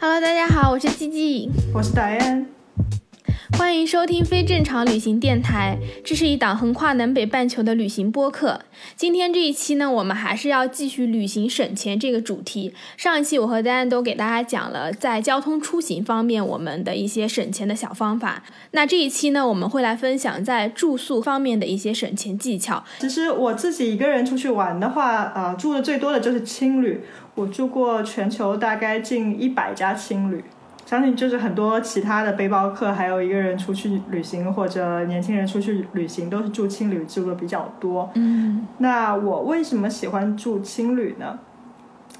Hello，大家好，我是季季，我是戴安。欢迎收听非正常旅行电台，这是一档横跨南北半球的旅行播客。今天这一期呢，我们还是要继续旅行省钱这个主题。上一期我和丹丹都给大家讲了在交通出行方面我们的一些省钱的小方法。那这一期呢，我们会来分享在住宿方面的一些省钱技巧。其实我自己一个人出去玩的话，呃，住的最多的就是青旅，我住过全球大概近一百家青旅。相信就是很多其他的背包客，还有一个人出去旅行或者年轻人出去旅行，都是住青旅住的比较多。嗯，那我为什么喜欢住青旅呢？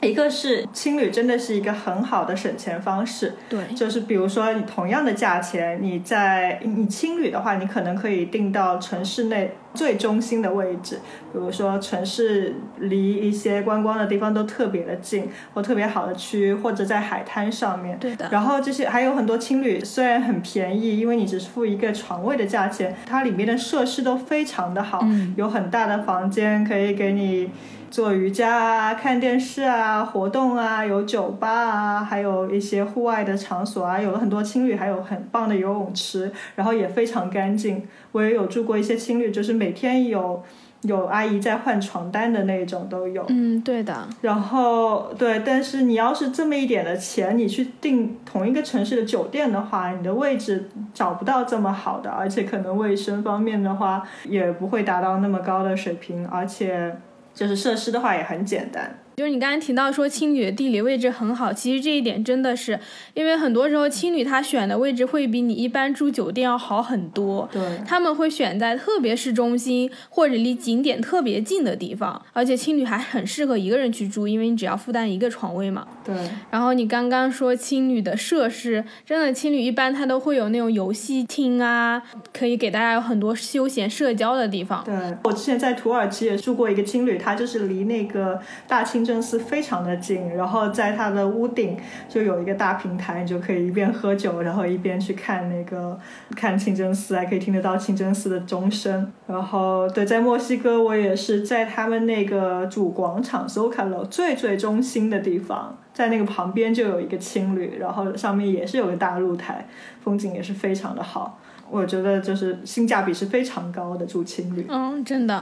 一个是青旅真的是一个很好的省钱方式，对，就是比如说你同样的价钱，你在你青旅的话，你可能可以订到城市内最中心的位置，比如说城市离一些观光的地方都特别的近，或特别好的区，或者在海滩上面。对的。然后这些还有很多青旅，虽然很便宜，因为你只是付一个床位的价钱，它里面的设施都非常的好，有很大的房间可以给你。做瑜伽啊，看电视啊，活动啊，有酒吧啊，还有一些户外的场所啊，有了很多青旅，还有很棒的游泳池，然后也非常干净。我也有住过一些青旅，就是每天有有阿姨在换床单的那种都有。嗯，对的。然后对，但是你要是这么一点的钱，你去订同一个城市的酒店的话，你的位置找不到这么好的，而且可能卫生方面的话也不会达到那么高的水平，而且。就是设施的话也很简单。就是你刚才提到说青旅的地理位置很好，其实这一点真的是，因为很多时候青旅它选的位置会比你一般住酒店要好很多。对，他们会选在特别市中心或者离景点特别近的地方，而且青旅还很适合一个人去住，因为你只要负担一个床位嘛。对。然后你刚刚说青旅的设施，真的青旅一般它都会有那种游戏厅啊，可以给大家有很多休闲社交的地方。对，我之前在土耳其也住过一个青旅，它就是离那个大清。真寺非常的近，然后在它的屋顶就有一个大平台，你就可以一边喝酒，然后一边去看那个看清真寺，还可以听得到清真寺的钟声。然后对，在墨西哥我也是在他们那个主广场 Zocalo 最最中心的地方，在那个旁边就有一个青旅，然后上面也是有个大露台，风景也是非常的好。我觉得就是性价比是非常高的住青旅。嗯，真的。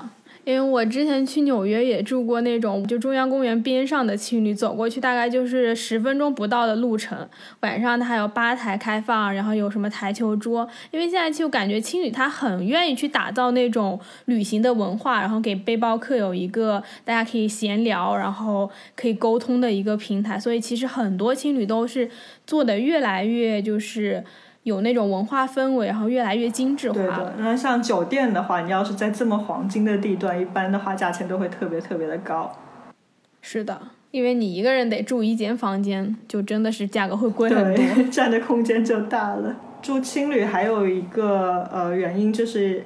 因为我之前去纽约也住过那种就中央公园边上的青旅，走过去大概就是十分钟不到的路程。晚上它还有吧台开放，然后有什么台球桌。因为现在就感觉青旅它很愿意去打造那种旅行的文化，然后给背包客有一个大家可以闲聊，然后可以沟通的一个平台。所以其实很多青旅都是做的越来越就是。有那种文化氛围，然后越来越精致化。对的，然后像酒店的话，你要是在这么黄金的地段，一般的话价钱都会特别特别的高。是的，因为你一个人得住一间房间，就真的是价格会贵很多，占的空间就大了。住青旅还有一个呃原因就是。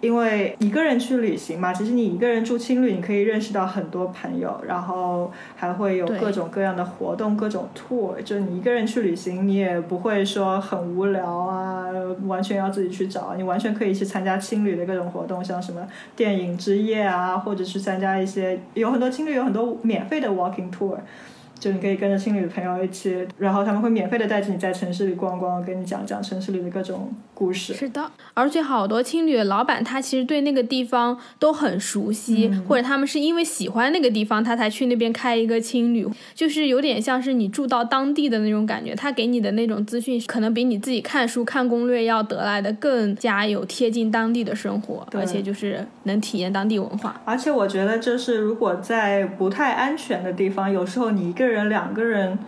因为一个人去旅行嘛，其实你一个人住青旅，你可以认识到很多朋友，然后还会有各种各样的活动，各种 tour。就你一个人去旅行，你也不会说很无聊啊，完全要自己去找。你完全可以去参加青旅的各种活动，像什么电影之夜啊，或者是参加一些有很多青旅有很多免费的 walking tour。就你可以跟着青旅的朋友一起，然后他们会免费的带着你在城市里逛逛，跟你讲讲城市里的各种故事。是的，而且好多青旅的老板他其实对那个地方都很熟悉，或者他们是因为喜欢那个地方，他才去那边开一个青旅，就是有点像是你住到当地的那种感觉。他给你的那种资讯，可能比你自己看书看攻略要得来的更加有贴近当地的生活，而且就是能体验当地文化。而且我觉得，就是如果在不太安全的地方，有时候你一个人两个人，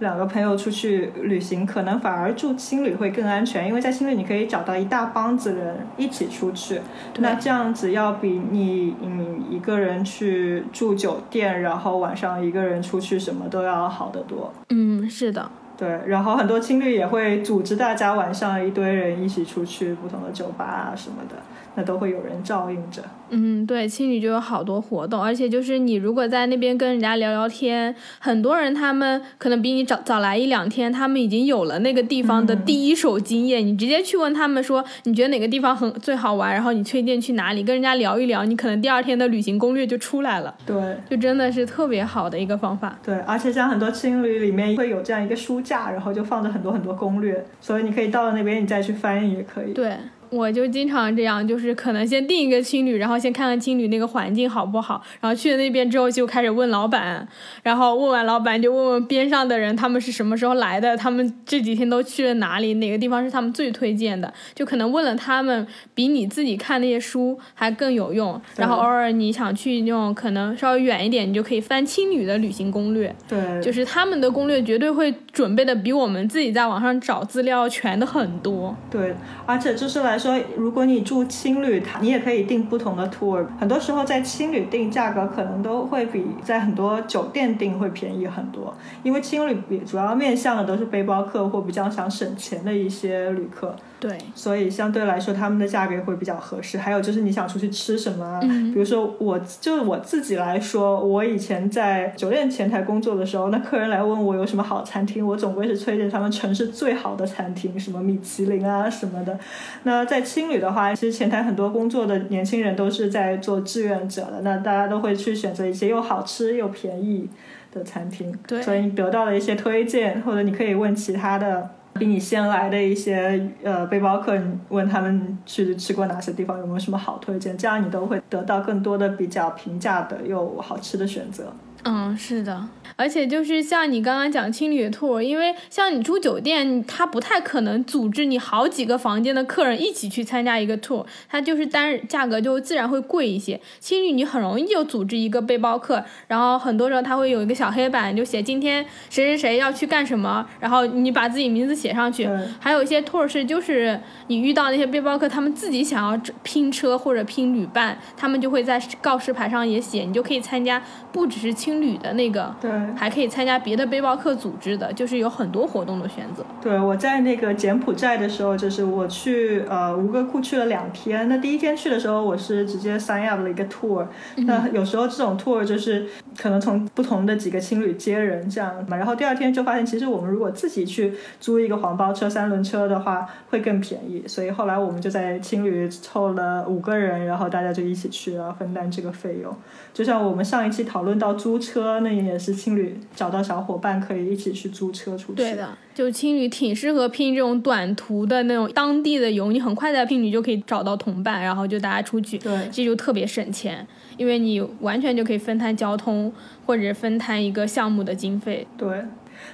两个朋友出去旅行，可能反而住青旅会更安全，因为在青旅你可以找到一大帮子人一起出去，那这样子要比你嗯一个人去住酒店，然后晚上一个人出去什么都要好得多。嗯，是的，对，然后很多青旅也会组织大家晚上一堆人一起出去不同的酒吧啊什么的，那都会有人照应着。嗯，对，青旅就有好多活动，而且就是你如果在那边跟人家聊聊天，很多人他们可能比你早早来一两天，他们已经有了那个地方的第一手经验。你直接去问他们说，你觉得哪个地方很最好玩，然后你推荐去哪里，跟人家聊一聊，你可能第二天的旅行攻略就出来了。对，就真的是特别好的一个方法。对，而且像很多青旅里面会有这样一个书架，然后就放着很多很多攻略，所以你可以到了那边你再去翻译也可以。对。我就经常这样，就是可能先定一个青旅，然后先看看青旅那个环境好不好，然后去了那边之后就开始问老板，然后问完老板就问问边上的人，他们是什么时候来的，他们这几天都去了哪里，哪个地方是他们最推荐的，就可能问了他们比你自己看那些书还更有用。然后偶尔你想去那种可能稍微远一点，你就可以翻青旅的旅行攻略，对，就是他们的攻略绝对会准备的比我们自己在网上找资料全的很多。对，而且就是来。说，如果你住青旅，你也可以订不同的 tour。很多时候在青旅订价格可能都会比在很多酒店订会便宜很多，因为青旅主要面向的都是背包客或比较想省钱的一些旅客。对，所以相对来说他们的价格会比较合适。还有就是你想出去吃什么，比如说我就我自己来说，我以前在酒店前台工作的时候，那客人来问我有什么好餐厅，我总归是推荐他们城市最好的餐厅，什么米其林啊什么的。那在青旅的话，其实前台很多工作的年轻人都是在做志愿者的，那大家都会去选择一些又好吃又便宜的餐厅。对，所以你得到了一些推荐，或者你可以问其他的。比你先来的一些呃背包客，问他们去吃过哪些地方，有没有什么好推荐，这样你都会得到更多的比较平价的又好吃的选择。嗯，是的，而且就是像你刚刚讲青旅的 tour，因为像你住酒店，他不太可能组织你好几个房间的客人一起去参加一个 tour，它就是单价格就自然会贵一些。青旅你很容易就组织一个背包客，然后很多时候他会有一个小黑板，就写今天谁谁谁要去干什么，然后你把自己名字写上去。还有一些 tour 是就是你遇到那些背包客，他们自己想要拼车或者拼旅伴，他们就会在告示牌上也写，你就可以参加，不只是青。青旅的那个，对，还可以参加别的背包客组织的，就是有很多活动的选择。对，我在那个柬埔寨的时候，就是我去呃吴哥窟去了两天。那第一天去的时候，我是直接 sign up 了一个 tour。那有时候这种 tour 就是可能从不同的几个青旅接人这样嘛。然后第二天就发现，其实我们如果自己去租一个黄包车、三轮车的话，会更便宜。所以后来我们就在青旅凑了五个人，然后大家就一起去了，分担这个费用。就像我们上一期讨论到租车，那也是青旅找到小伙伴可以一起去租车出去。对的，就青旅挺适合拼这种短途的那种当地的游，你很快在青旅就可以找到同伴，然后就大家出去，对，这就特别省钱，因为你完全就可以分摊交通或者分摊一个项目的经费。对，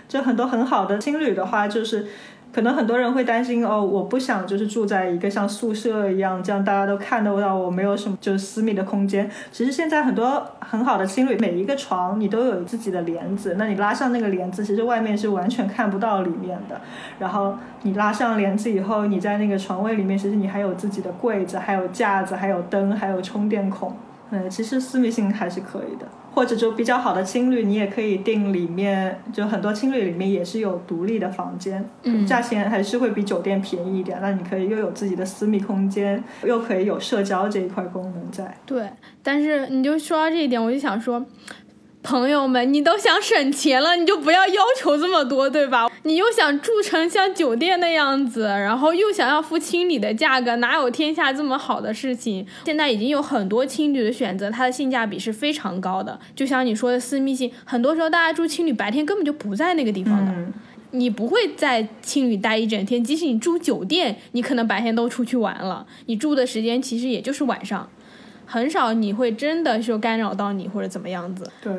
就很多很好的青旅的话，就是。可能很多人会担心哦，我不想就是住在一个像宿舍一样，这样大家都看得到我没有什么就是私密的空间。其实现在很多很好的青旅，每一个床你都有自己的帘子，那你拉上那个帘子，其实外面是完全看不到里面的。然后你拉上帘子以后，你在那个床位里面，其实你还有自己的柜子，还有架子，还有灯，还有充电孔。嗯，其实私密性还是可以的。或者就比较好的青旅，你也可以订里面，就很多青旅里面也是有独立的房间，嗯，价钱还是会比酒店便宜一点。那你可以又有自己的私密空间，又可以有社交这一块功能在。对，但是你就说到这一点，我就想说。朋友们，你都想省钱了，你就不要要求这么多，对吧？你又想住成像酒店那样子，然后又想要付青旅的价格，哪有天下这么好的事情？现在已经有很多青旅的选择，它的性价比是非常高的。就像你说的私密性，很多时候大家住青旅白天根本就不在那个地方的，你不会在青旅待一整天。即使你住酒店，你可能白天都出去玩了，你住的时间其实也就是晚上。很少你会真的就干扰到你或者怎么样子。对，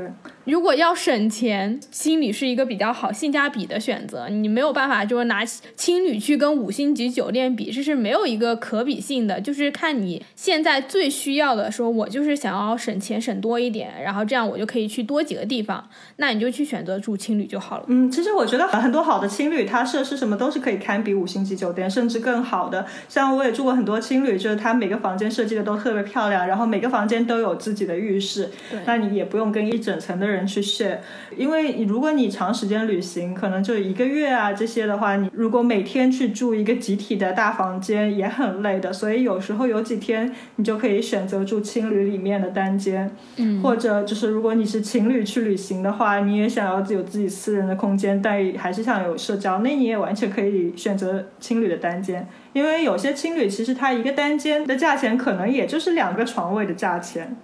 如果要省钱，青旅是一个比较好性价比的选择。你没有办法就是拿青旅去跟五星级酒店比，这是没有一个可比性的。就是看你现在最需要的，说我就是想要省钱省多一点，然后这样我就可以去多几个地方，那你就去选择住青旅就好了。嗯，其实我觉得很多好的青旅，它设施什么都是可以堪比五星级酒店，甚至更好的。像我也住过很多青旅，就是它每个房间设计的都特别漂亮，然后。然后每个房间都有自己的浴室，那你也不用跟一整层的人人去 share，因为如果你长时间旅行，可能就一个月啊这些的话，你如果每天去住一个集体的大房间也很累的，所以有时候有几天你就可以选择住青旅里面的单间，嗯，或者就是如果你是情侣去旅行的话，你也想要有自己私人的空间，但还是想有社交，那你也完全可以选择青旅的单间。因为有些青旅其实它一个单间的价钱可能也就是两个床位的价钱，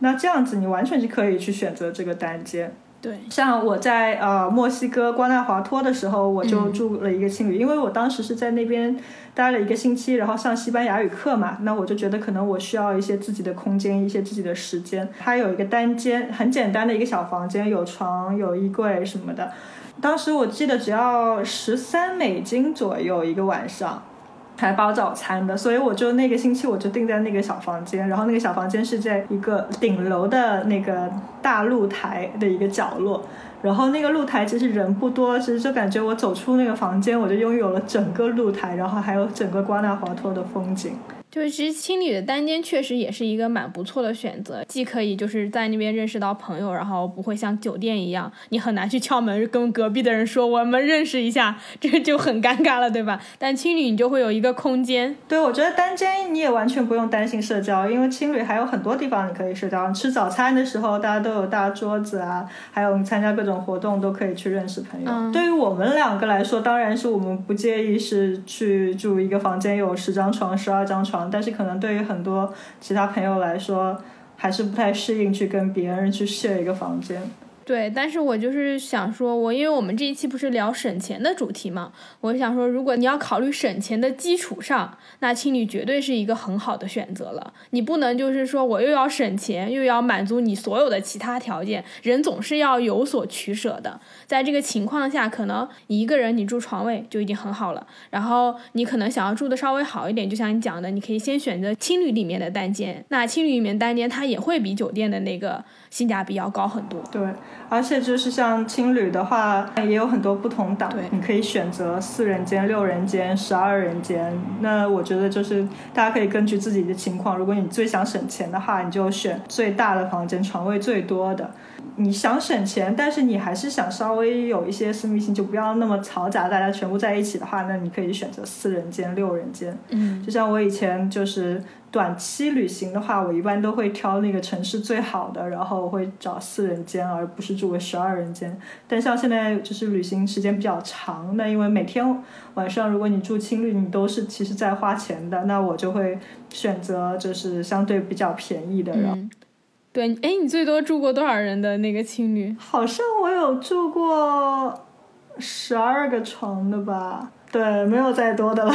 那这样子你完全是可以去选择这个单间。对，像我在呃墨西哥瓜纳华托的时候，我就住了一个青旅，因为我当时是在那边待了一个星期，然后上西班牙语课嘛，那我就觉得可能我需要一些自己的空间，一些自己的时间。它有一个单间，很简单的一个小房间，有床、有衣柜什么的。当时我记得只要十三美金左右一个晚上。还包早餐的，所以我就那个星期我就定在那个小房间，然后那个小房间是在一个顶楼的那个大露台的一个角落，然后那个露台其实人不多，其实就感觉我走出那个房间，我就拥有了整个露台，然后还有整个瓜纳华托的风景。就是其实青旅的单间确实也是一个蛮不错的选择，既可以就是在那边认识到朋友，然后不会像酒店一样，你很难去敲门跟隔壁的人说我们认识一下，这就很尴尬了，对吧？但青旅你就会有一个空间。对，我觉得单间你也完全不用担心社交，因为青旅还有很多地方你可以社交。吃早餐的时候大家都有大桌子啊，还有你参加各种活动都可以去认识朋友。对于我们两个来说，当然是我们不介意是去住一个房间有十张床、十二张床。但是可能对于很多其他朋友来说，还是不太适应去跟别人去 share 一个房间。对，但是我就是想说，我因为我们这一期不是聊省钱的主题嘛，我想说，如果你要考虑省钱的基础上，那青旅绝对是一个很好的选择了。你不能就是说我又要省钱，又要满足你所有的其他条件，人总是要有所取舍的。在这个情况下，可能一个人你住床位就已经很好了，然后你可能想要住的稍微好一点，就像你讲的，你可以先选择青旅里面的单间。那青旅里面单间它也会比酒店的那个性价比要高很多。对。而且就是像青旅的话，也有很多不同档，你可以选择四人间、六人间、十二人间。那我觉得就是大家可以根据自己的情况，如果你最想省钱的话，你就选最大的房间，床位最多的。你想省钱，但是你还是想稍微有一些私密性，就不要那么嘈杂，大家全部在一起的话，那你可以选择四人间、六人间。嗯，就像我以前就是短期旅行的话，我一般都会挑那个城市最好的，然后会找四人间，而不是住个十二人间。但像现在就是旅行时间比较长，那因为每天晚上如果你住青旅，你都是其实在花钱的，那我就会选择就是相对比较便宜的。然后。对，哎，你最多住过多少人的那个青旅？好像我有住过十二个床的吧？对，没有再多的了。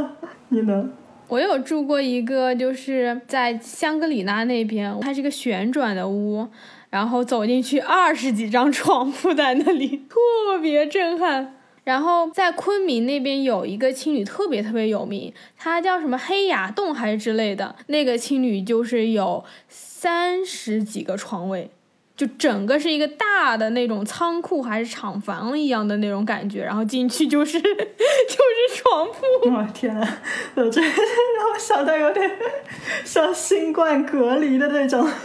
你呢？我有住过一个，就是在香格里拉那边，它是个旋转的屋，然后走进去二十几张床铺在那里，特别震撼。然后在昆明那边有一个青旅特别特别有名，它叫什么黑崖洞还是之类的，那个青旅就是有三十几个床位，就整个是一个大的那种仓库还是厂房一样的那种感觉，然后进去就是 就是床铺。我天呐，我这 让我想到有点像新冠隔离的那种。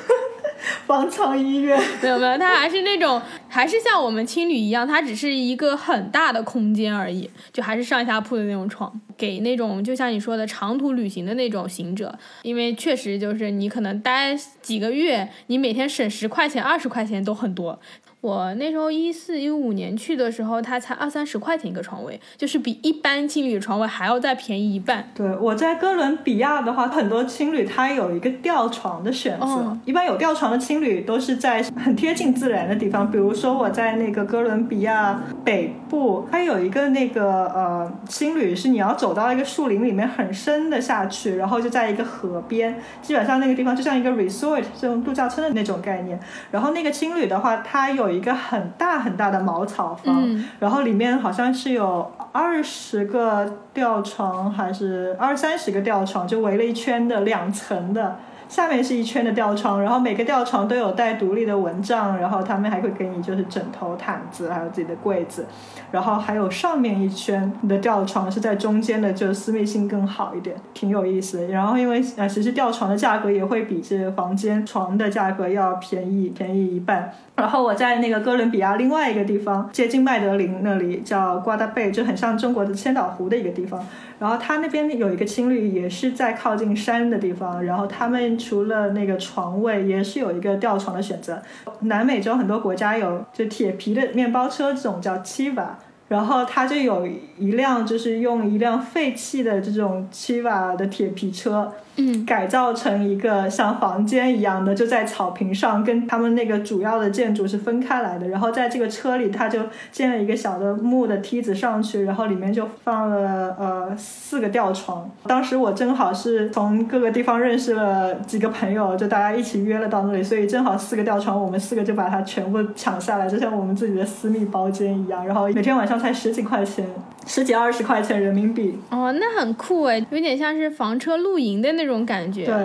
方舱医院没有没有，它还是那种，还是像我们青旅一样，它只是一个很大的空间而已，就还是上下铺的那种床，给那种就像你说的长途旅行的那种行者，因为确实就是你可能待几个月，你每天省十块钱、二十块钱都很多。我那时候一四一五年去的时候，它才二三十块钱一个床位，就是比一般青旅床位还要再便宜一半。对，我在哥伦比亚的话，很多青旅它有一个吊床的选择，一般有吊床的青旅都是在很贴近自然的地方，比如说我在那个哥伦比亚北部，它有一个那个呃青旅是你要走到一个树林里面很深的下去，然后就在一个河边，基本上那个地方就像一个 resort 这种度假村的那种概念。然后那个青旅的话，它有。一个很大很大的茅草房，然后里面好像是有二十个吊床，还是二三十个吊床，就围了一圈的两层的。下面是一圈的吊床，然后每个吊床都有带独立的蚊帐，然后他们还会给你就是枕头、毯子，还有自己的柜子，然后还有上面一圈的吊床是在中间的，就私密性更好一点，挺有意思的。然后因为呃，其实吊床的价格也会比这个房间床的价格要便宜，便宜一半。然后我在那个哥伦比亚另外一个地方，接近麦德林那里叫瓜达贝，就很像中国的千岛湖的一个地方。然后他那边有一个青旅，也是在靠近山的地方。然后他们除了那个床位，也是有一个吊床的选择。南美洲很多国家有就铁皮的面包车，这种叫 Chiva。然后他就有一辆，就是用一辆废弃的这种 Chiva 的铁皮车。嗯，改造成一个像房间一样的，就在草坪上，跟他们那个主要的建筑是分开来的。然后在这个车里，他就建了一个小的木的梯子上去，然后里面就放了呃四个吊床。当时我正好是从各个地方认识了几个朋友，就大家一起约了到那里，所以正好四个吊床，我们四个就把它全部抢下来，就像我们自己的私密包间一样。然后每天晚上才十几块钱，十几二十块钱人民币。哦，那很酷哎，有点像是房车露营的那。那种感觉，对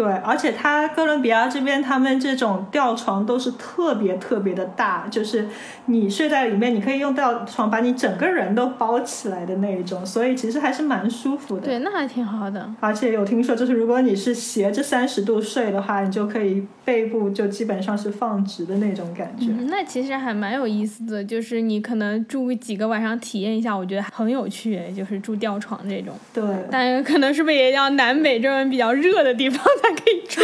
对，而且它哥伦比亚这边，他们这种吊床都是特别特别的大，就是你睡在里面，你可以用吊床把你整个人都包起来的那一种，所以其实还是蛮舒服的。对，那还挺好的。而且有听说，就是如果你是斜着三十度睡的话，你就可以。背部就基本上是放直的那种感觉，那其实还蛮有意思的，就是你可能住几个晚上体验一下，我觉得很有趣，就是住吊床这种。对，但可能是不是也要南美这种比较热的地方 才可以住？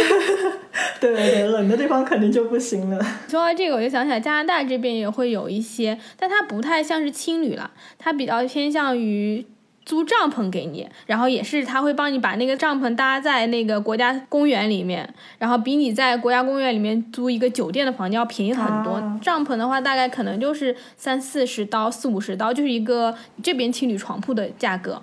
对对对，冷的地方肯定就不行了。说到这个，我就想起来加拿大这边也会有一些，但它不太像是青旅了，它比较偏向于。租帐篷给你，然后也是他会帮你把那个帐篷搭在那个国家公园里面，然后比你在国家公园里面租一个酒店的房间要便宜很多。帐篷的话，大概可能就是三四十刀、四五十刀，就是一个这边青旅床铺的价格。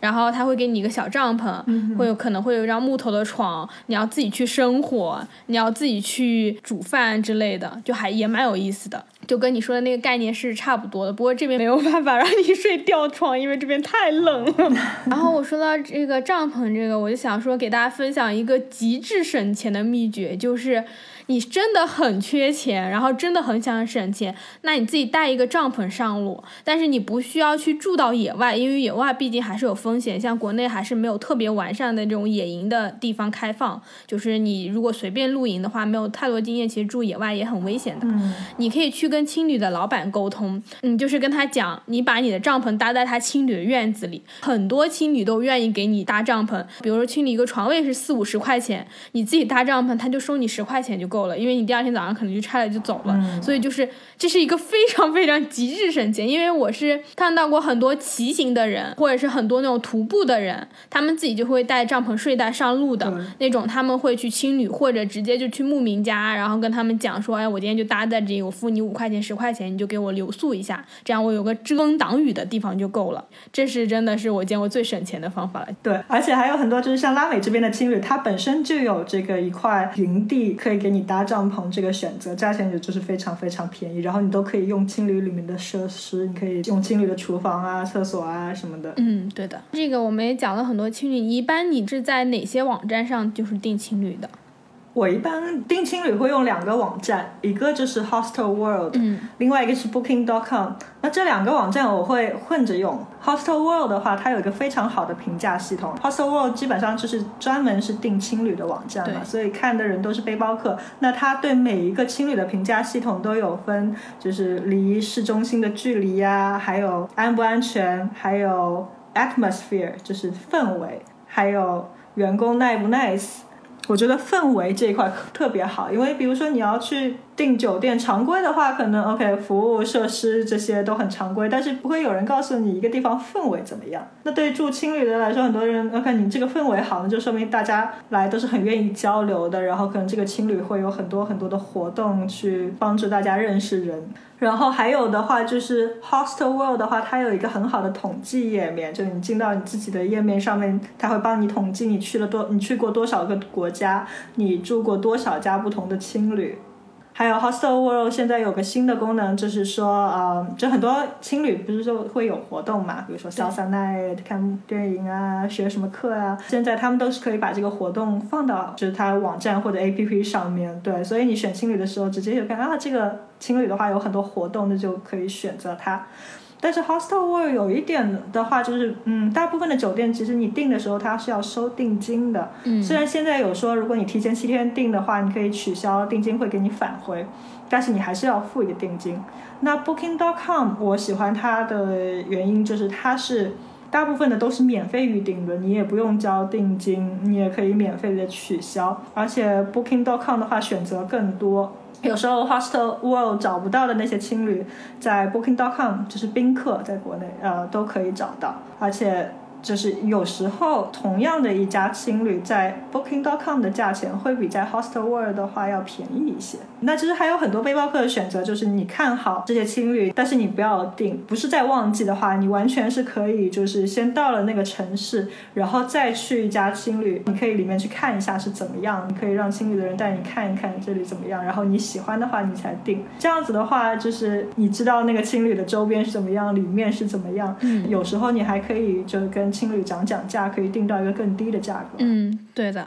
然后他会给你一个小帐篷，会有可能会有一张木头的床，你要自己去生火，你要自己去煮饭之类的，就还也蛮有意思的。就跟你说的那个概念是差不多的，不过这边没有办法让你睡吊床，因为这边太冷了。然后我说到这个帐篷，这个我就想说给大家分享一个极致省钱的秘诀，就是。你真的很缺钱，然后真的很想省钱，那你自己带一个帐篷上路，但是你不需要去住到野外，因为野外毕竟还是有风险，像国内还是没有特别完善的这种野营的地方开放，就是你如果随便露营的话，没有太多经验，其实住野外也很危险的。嗯，你可以去跟青旅的老板沟通，你，就是跟他讲，你把你的帐篷搭在他青旅的院子里，很多青旅都愿意给你搭帐篷，比如说青旅一个床位是四五十块钱，你自己搭帐篷，他就收你十块钱就够。够了，因为你第二天早上可能就拆了就走了，所以就是这是一个非常非常极致省钱。因为我是看到过很多骑行的人，或者是很多那种徒步的人，他们自己就会带帐篷睡袋上路的那种，他们会去青旅或者直接就去牧民家，然后跟他们讲说，哎，我今天就搭在这里，我付你五块钱十块钱，你就给我留宿一下，这样我有个遮风挡雨的地方就够了。这是真的是我见过最省钱的方法了。对，而且还有很多就是像拉美这边的青旅，它本身就有这个一块营地可以给你。搭帐篷这个选择价钱也就是非常非常便宜，然后你都可以用青旅里面的设施，你可以用青旅的厨房啊、厕所啊什么的。嗯，对的，这个我们也讲了很多青旅。一般你是在哪些网站上就是订青旅的？我一般订青旅会用两个网站，一个就是 Hostel World，嗯，另外一个是 Booking.com。那这两个网站我会混着用。Hostel World 的话，它有一个非常好的评价系统。Hostel World 基本上就是专门是订青旅的网站嘛，所以看的人都是背包客。那它对每一个青旅的评价系统都有分，就是离市中心的距离呀，还有安不安全，还有 atmosphere 就是氛围，还有员工 nice 不 nice。我觉得氛围这一块特别好，因为比如说你要去订酒店，常规的话可能 OK，服务设施这些都很常规，但是不会有人告诉你一个地方氛围怎么样。那对于住青旅的来说，很多人 OK，你这个氛围好，那就说明大家来都是很愿意交流的，然后可能这个青旅会有很多很多的活动去帮助大家认识人。然后还有的话就是 Hostel World 的话，它有一个很好的统计页面，就你进到你自己的页面上面，它会帮你统计你去了多，你去过多少个国家，你住过多少家不同的青旅。还有 Hostel World 现在有个新的功能，就是说，呃，就很多青旅不是说会有活动嘛，比如说 Salsa Night 看电影啊，学什么课啊，现在他们都是可以把这个活动放到就是他网站或者 APP 上面，对，所以你选青旅的时候直接就看啊，这个青旅的话有很多活动，那就可以选择它。但是 Hostel World 有一点的话，就是嗯，大部分的酒店其实你订的时候它是要收定金的。嗯，虽然现在有说，如果你提前七天订的话，你可以取消定金，会给你返回，但是你还是要付一个定金。那 Booking.com 我喜欢它的原因就是它是大部分的都是免费预订的，你也不用交定金，你也可以免费的取消，而且 Booking.com 的话选择更多。有时候 Hostel World 找不到的那些青旅，在 Booking.com 就是宾客在国内呃都可以找到，而且。就是有时候同样的一家青旅在 Booking.com 的价钱会比在 Hostel World 的话要便宜一些。那其实还有很多背包客的选择，就是你看好这些青旅，但是你不要订。不是在旺季的话，你完全是可以，就是先到了那个城市，然后再去一家青旅，你可以里面去看一下是怎么样，你可以让青旅的人带你看一看这里怎么样，然后你喜欢的话你才订。这样子的话，就是你知道那个青旅的周边是怎么样，里面是怎么样。嗯，有时候你还可以就跟情侣讲讲价，可以定到一个更低的价格。嗯，对的。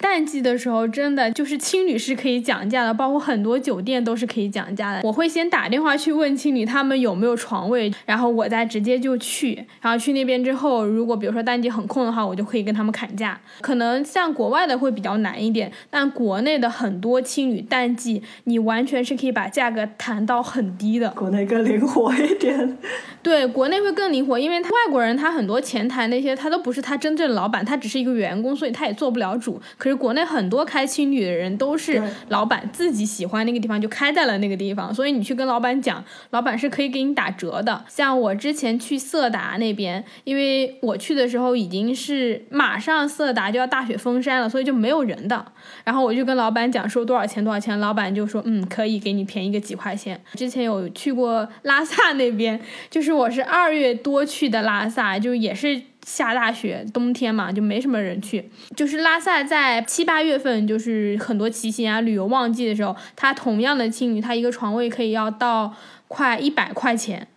淡季的时候，真的就是青旅是可以讲价的，包括很多酒店都是可以讲价的。我会先打电话去问青旅他们有没有床位，然后我再直接就去。然后去那边之后，如果比如说淡季很空的话，我就可以跟他们砍价。可能像国外的会比较难一点，但国内的很多青旅淡季，你完全是可以把价格谈到很低的。国内更灵活一点。对，国内会更灵活，因为他外国人他很多前台那些他都不是他真正老板，他只是一个员工，所以他也做不了主。可是国内很多开青旅的人都是老板自己喜欢那个地方就开在了那个地方，所以你去跟老板讲，老板是可以给你打折的。像我之前去色达那边，因为我去的时候已经是马上色达就要大雪封山了，所以就没有人的。然后我就跟老板讲说多少钱多少钱，老板就说嗯可以给你便宜个几块钱。之前有去过拉萨那边，就是我是二月多去的拉萨，就也是。下大雪，冬天嘛就没什么人去。就是拉萨在七八月份，就是很多骑行啊、旅游旺季的时候，它同样的青旅，它一个床位可以要到快一百块钱。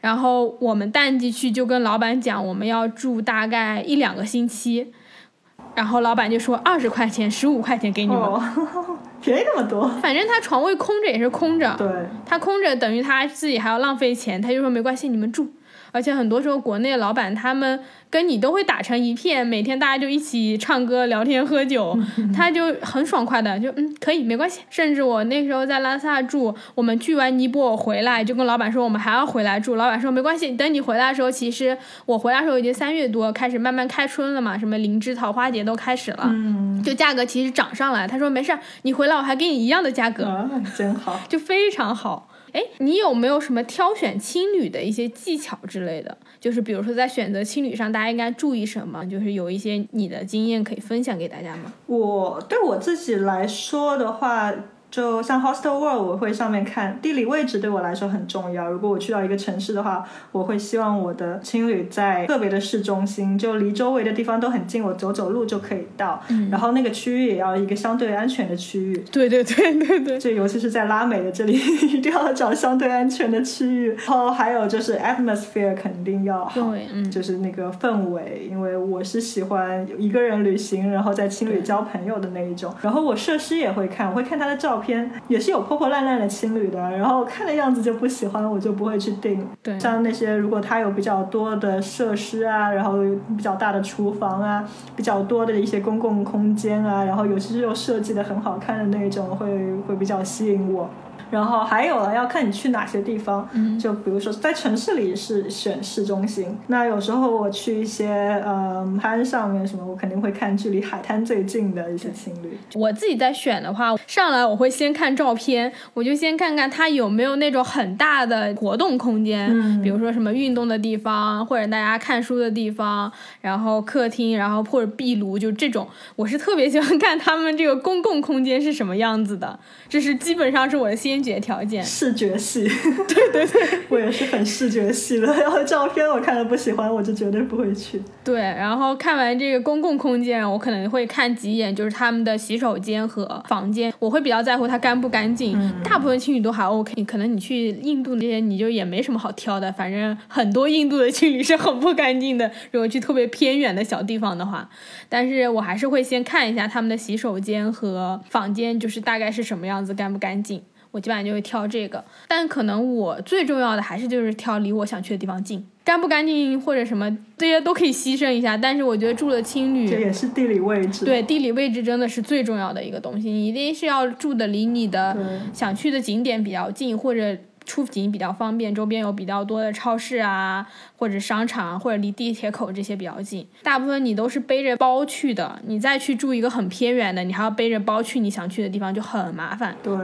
然后我们淡季去就跟老板讲，我们要住大概一两个星期，然后老板就说二十块钱、十五块钱给你们，便宜那么多。反正他床位空着也是空着，对，他空着等于他自己还要浪费钱，他就说没关系，你们住。而且很多时候，国内老板他们跟你都会打成一片，每天大家就一起唱歌、聊天、喝酒，他就很爽快的，就嗯可以没关系。甚至我那时候在拉萨住，我们去完尼泊尔回来，就跟老板说我们还要回来住，老板说没关系，等你回来的时候，其实我回来的时候已经三月多，开始慢慢开春了嘛，什么灵芝、桃花节都开始了，就价格其实涨上来。他说没事，你回来我还给你一样的价格，真好，就非常好。哎，你有没有什么挑选青旅的一些技巧之类的？就是比如说在选择青旅上，大家应该注意什么？就是有一些你的经验可以分享给大家吗？我对我自己来说的话。就像 Hostel World，我会上面看地理位置对我来说很重要。如果我去到一个城市的话，我会希望我的青旅在特别的市中心，就离周围的地方都很近，我走走路就可以到。嗯，然后那个区域也要一个相对安全的区域。对对对对对，就尤其是在拉美的这里，一定要找相对安全的区域。然后还有就是 atmosphere 肯定要好，嗯，就是那个氛围，因为我是喜欢一个人旅行，然后在青旅交朋友的那一种。然后我设施也会看，我会看他的照片。也是有破破烂烂的青旅的，然后看的样子就不喜欢，我就不会去订。对，像那些如果它有比较多的设施啊，然后比较大的厨房啊，比较多的一些公共空间啊，然后尤其是又设计的很好看的那种，会会比较吸引我。然后还有了，要看你去哪些地方。嗯，就比如说在城市里是选市中心，那有时候我去一些呃滩上面什么，我肯定会看距离海滩最近的一些情侣。我自己在选的话，上来我会先看照片，我就先看看它有没有那种很大的活动空间，嗯，比如说什么运动的地方，或者大家看书的地方，然后客厅，然后或者壁炉，就这种，我是特别喜欢看他们这个公共空间是什么样子的，这是基本上是我的先。先决条件。视觉系，对对对，我也是很视觉系的。然后照片我看了不喜欢，我就绝对不会去。对，然后看完这个公共空间，我可能会看几眼，就是他们的洗手间和房间，我会比较在乎它干不干净。大部分情侣都还 OK，可能你去印度那些，你就也没什么好挑的，反正很多印度的情侣是很不干净的。如果去特别偏远的小地方的话，但是我还是会先看一下他们的洗手间和房间，就是大概是什么样子，干不干净。我基本上就会挑这个，但可能我最重要的还是就是挑离我想去的地方近，干不干净或者什么这些都可以牺牲一下。但是我觉得住的青旅，这也是地理位置。对，地理位置真的是最重要的一个东西，你一定是要住的离你的想去的景点比较近，或者。出行比较方便，周边有比较多的超市啊，或者商场，或者离地铁口这些比较近。大部分你都是背着包去的，你再去住一个很偏远的，你还要背着包去你想去的地方，就很麻烦。对。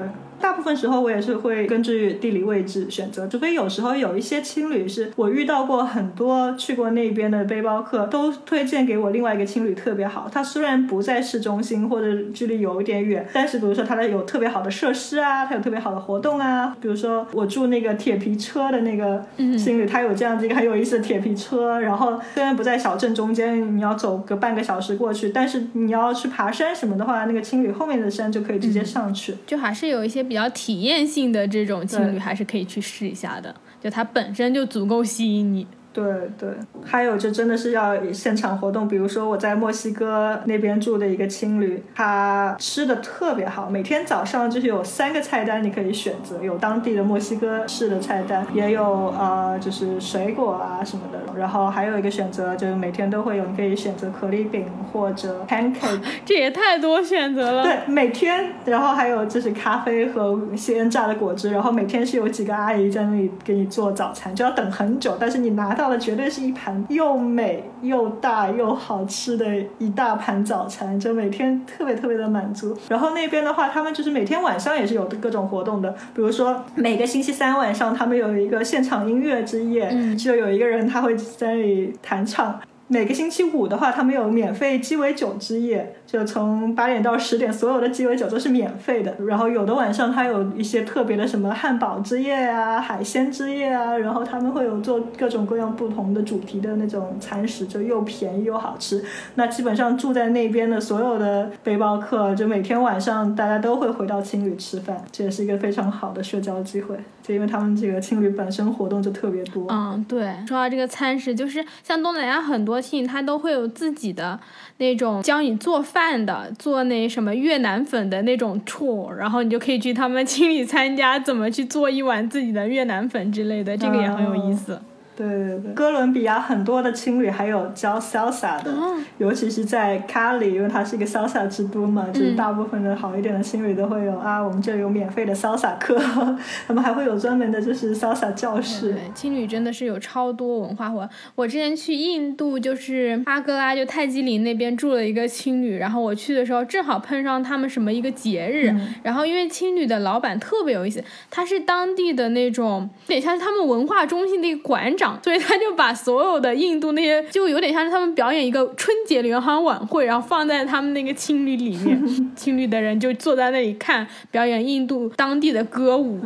大部分时候我也是会根据地理位置选择，除非有时候有一些青旅是我遇到过很多去过那边的背包客都推荐给我另外一个青旅特别好。它虽然不在市中心或者距离有一点远，但是比如说它的有特别好的设施啊，它有特别好的活动啊。比如说我住那个铁皮车的那个青旅，它有这样子一个很有意思的铁皮车，然后虽然不在小镇中间，你要走个半个小时过去，但是你要去爬山什么的话，那个青旅后面的山就可以直接上去，就还是有一些。比较体验性的这种情侣还是可以去试一下的，就它本身就足够吸引你。对对，还有就真的是要现场活动，比如说我在墨西哥那边住的一个青旅，他吃的特别好，每天早上就是有三个菜单你可以选择，有当地的墨西哥式的菜单，也有呃就是水果啊什么的，然后还有一个选择就是每天都会有，你可以选择可丽饼或者 pancake，这也太多选择了。对，每天，然后还有就是咖啡和鲜榨的果汁，然后每天是有几个阿姨在那里给你做早餐，就要等很久，但是你拿。到的绝对是一盘又美又大又好吃的一大盘早餐，就每天特别特别的满足。然后那边的话，他们就是每天晚上也是有各种活动的，比如说每个星期三晚上，他们有一个现场音乐之夜，就有一个人他会在那里弹唱。每个星期五的话，他们有免费鸡尾酒之夜，就从八点到十点，所有的鸡尾酒都是免费的。然后有的晚上，它有一些特别的什么汉堡之夜啊、海鲜之夜啊，然后他们会有做各种各样不同的主题的那种餐食，就又便宜又好吃。那基本上住在那边的所有的背包客，就每天晚上大家都会回到青旅吃饭，这也是一个非常好的社交机会。就因为他们这个青旅本身活动就特别多。嗯，对，说到这个餐食，就是像东南亚很多。他都会有自己的那种教你做饭的，做那什么越南粉的那种 tour，然后你就可以去他们亲里参加怎么去做一碗自己的越南粉之类的，这个也很有意思。对对对，哥伦比亚很多的青旅还有教 salsa 的，尤其是在卡里，因为它是一个 salsa 之都嘛，就是大部分的好一点的青旅都会有啊，我们这里有免费的 salsa 课，他们还会有专门的就是 salsa 教室。对，青旅真的是有超多文化活。我之前去印度，就是阿哥拉就泰姬陵那边住了一个青旅，然后我去的时候正好碰上他们什么一个节日，然后因为青旅的老板特别有意思，他是当地的那种，有点像是他们文化中心的一个馆长。所以他就把所有的印度那些，就有点像是他们表演一个春节联欢晚会，然后放在他们那个青旅里面，青旅的人就坐在那里看表演印度当地的歌舞，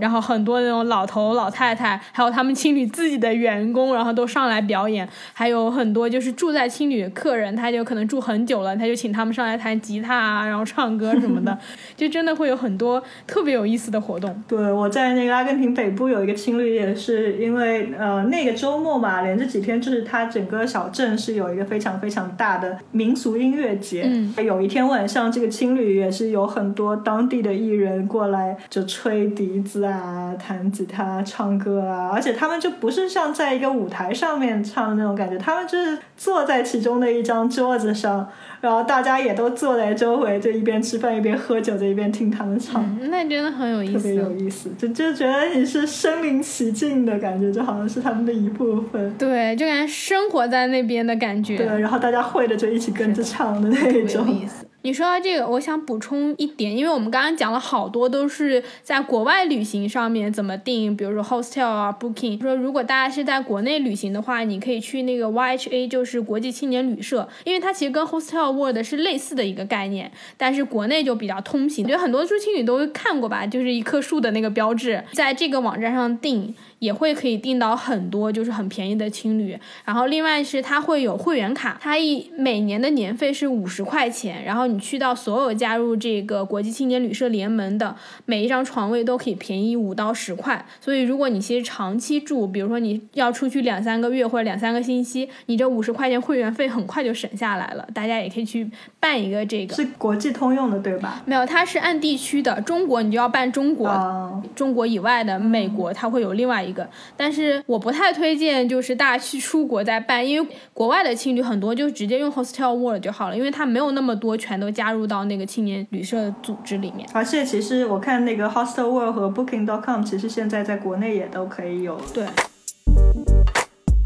然后很多那种老头老太太，还有他们青旅自己的员工，然后都上来表演，还有很多就是住在青旅的客人，他就可能住很久了，他就请他们上来弹吉他啊，然后唱歌什么的，就真的会有很多特别有意思的活动。对，我在那个阿根廷北部有一个青旅，也是因为呃。那个周末嘛，连着几天，就是它整个小镇是有一个非常非常大的民俗音乐节。嗯，有一天晚上，这个青旅也是有很多当地的艺人过来，就吹笛子啊、弹吉他、唱歌啊，而且他们就不是像在一个舞台上面唱的那种感觉，他们就是坐在其中的一张桌子上。然后大家也都坐在周围，就一边吃饭一边喝酒，就一边听他们唱。那真的很有意思，特别有意思，就就觉得你是身临其境的感觉，就好像是他们的一部分。对，就感觉生活在那边的感觉。对，然后大家会的就一起跟着唱的那种。有意思。你说到这个，我想补充一点，因为我们刚刚讲了好多都是在国外旅行上面怎么订，比如说 hostel 啊，booking。说如果大家是在国内旅行的话，你可以去那个 YHA，就是国际青年旅社，因为它其实跟 hostel world 是类似的一个概念，但是国内就比较通行，我觉得很多住青旅都看过吧，就是一棵树的那个标志，在这个网站上订。也会可以订到很多就是很便宜的青旅，然后另外是它会有会员卡，它一每年的年费是五十块钱，然后你去到所有加入这个国际青年旅社联盟的每一张床位都可以便宜五到十块，所以如果你其实长期住，比如说你要出去两三个月或者两三个星期，你这五十块钱会员费很快就省下来了，大家也可以去办一个这个，是国际通用的对吧？没有，它是按地区的，中国你就要办中国，中国以外的美国它会有另外一个。但是我不太推荐，就是大家去出国再办，因为国外的青旅很多就直接用 Hostel World 就好了，因为它没有那么多全都加入到那个青年旅社组织里面。而且其实我看那个 Hostel World 和 Booking.com，其实现在在国内也都可以有。对。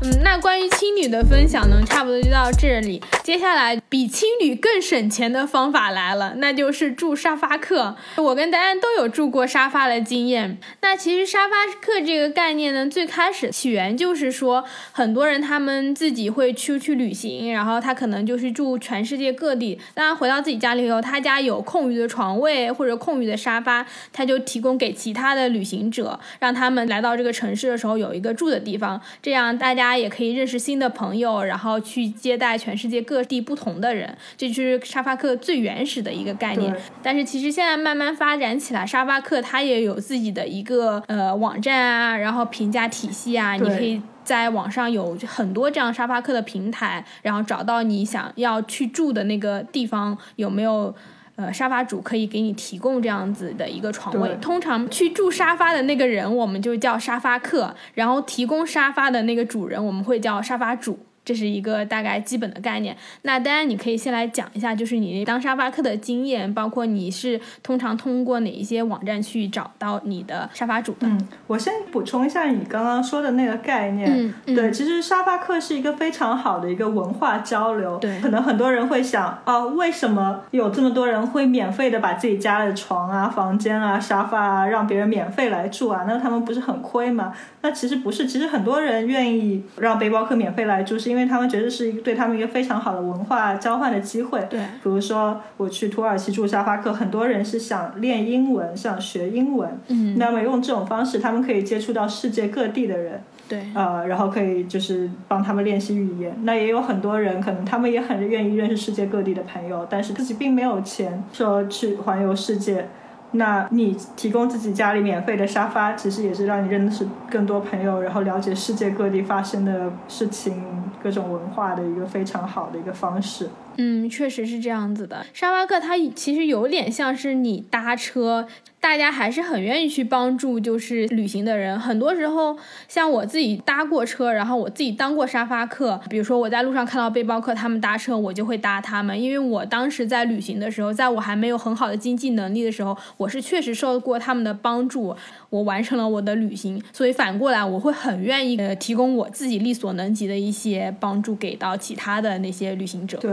嗯，那关于青旅的分享呢，差不多就到这里。接下来比青旅更省钱的方法来了，那就是住沙发客。我跟丹丹都有住过沙发的经验。那其实沙发客这个概念呢，最开始起源就是说，很多人他们自己会出去旅行，然后他可能就是住全世界各地。当然回到自己家里以后，他家有空余的床位或者空余的沙发，他就提供给其他的旅行者，让他们来到这个城市的时候有一个住的地方。这样大家。也可以认识新的朋友，然后去接待全世界各地不同的人，这就是沙发客最原始的一个概念。但是其实现在慢慢发展起来，沙发客它也有自己的一个呃网站啊，然后评价体系啊，你可以在网上有很多这样沙发客的平台，然后找到你想要去住的那个地方有没有。呃，沙发主可以给你提供这样子的一个床位。通常去住沙发的那个人，我们就叫沙发客；然后提供沙发的那个主人，我们会叫沙发主。这是一个大概基本的概念。那当然，你可以先来讲一下，就是你当沙发客的经验，包括你是通常通过哪一些网站去找到你的沙发主的。嗯，我先补充一下你刚刚说的那个概念。嗯嗯。对，其实沙发客是一个非常好的一个文化交流。对。可能很多人会想，啊，为什么有这么多人会免费的把自己家的床啊、房间啊、沙发啊让别人免费来住啊？那他们不是很亏吗？那其实不是，其实很多人愿意让背包客免费来住，是因为他们觉得是一个对他们一个非常好的文化交换的机会。对，比如说我去土耳其住沙发客，很多人是想练英文，想学英文。嗯。那么用这种方式，他们可以接触到世界各地的人。对。呃，然后可以就是帮他们练习语言。那也有很多人，可能他们也很愿意认识世界各地的朋友，但是自己并没有钱说去环游世界。那你提供自己家里免费的沙发，其实也是让你认识更多朋友，然后了解世界各地发生的事情、各种文化的一个非常好的一个方式。嗯，确实是这样子的。沙发客它其实有点像是你搭车。大家还是很愿意去帮助，就是旅行的人。很多时候，像我自己搭过车，然后我自己当过沙发客。比如说我在路上看到背包客他们搭车，我就会搭他们，因为我当时在旅行的时候，在我还没有很好的经济能力的时候，我是确实受过他们的帮助，我完成了我的旅行。所以反过来，我会很愿意呃提供我自己力所能及的一些帮助给到其他的那些旅行者。对。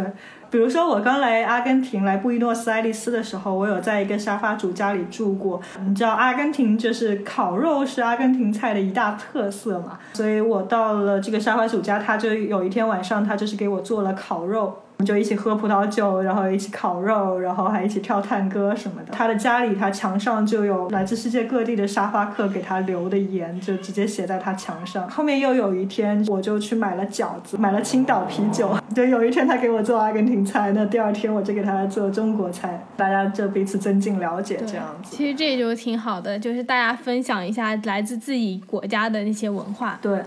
比如说，我刚来阿根廷，来布宜诺斯艾利斯的时候，我有在一个沙发主家里住过。你知道，阿根廷就是烤肉是阿根廷菜的一大特色嘛，所以我到了这个沙发主家，他就有一天晚上，他就是给我做了烤肉。我们就一起喝葡萄酒，然后一起烤肉，然后还一起跳探戈什么的。他的家里，他墙上就有来自世界各地的沙发客给他留的言，就直接写在他墙上。后面又有一天，我就去买了饺子，买了青岛啤酒。就有一天他给我做阿根廷菜，那第二天我就给他做中国菜，大家就彼此增进了解，这样子。其实这就挺好的，就是大家分享一下来自自己国家的那些文化。对。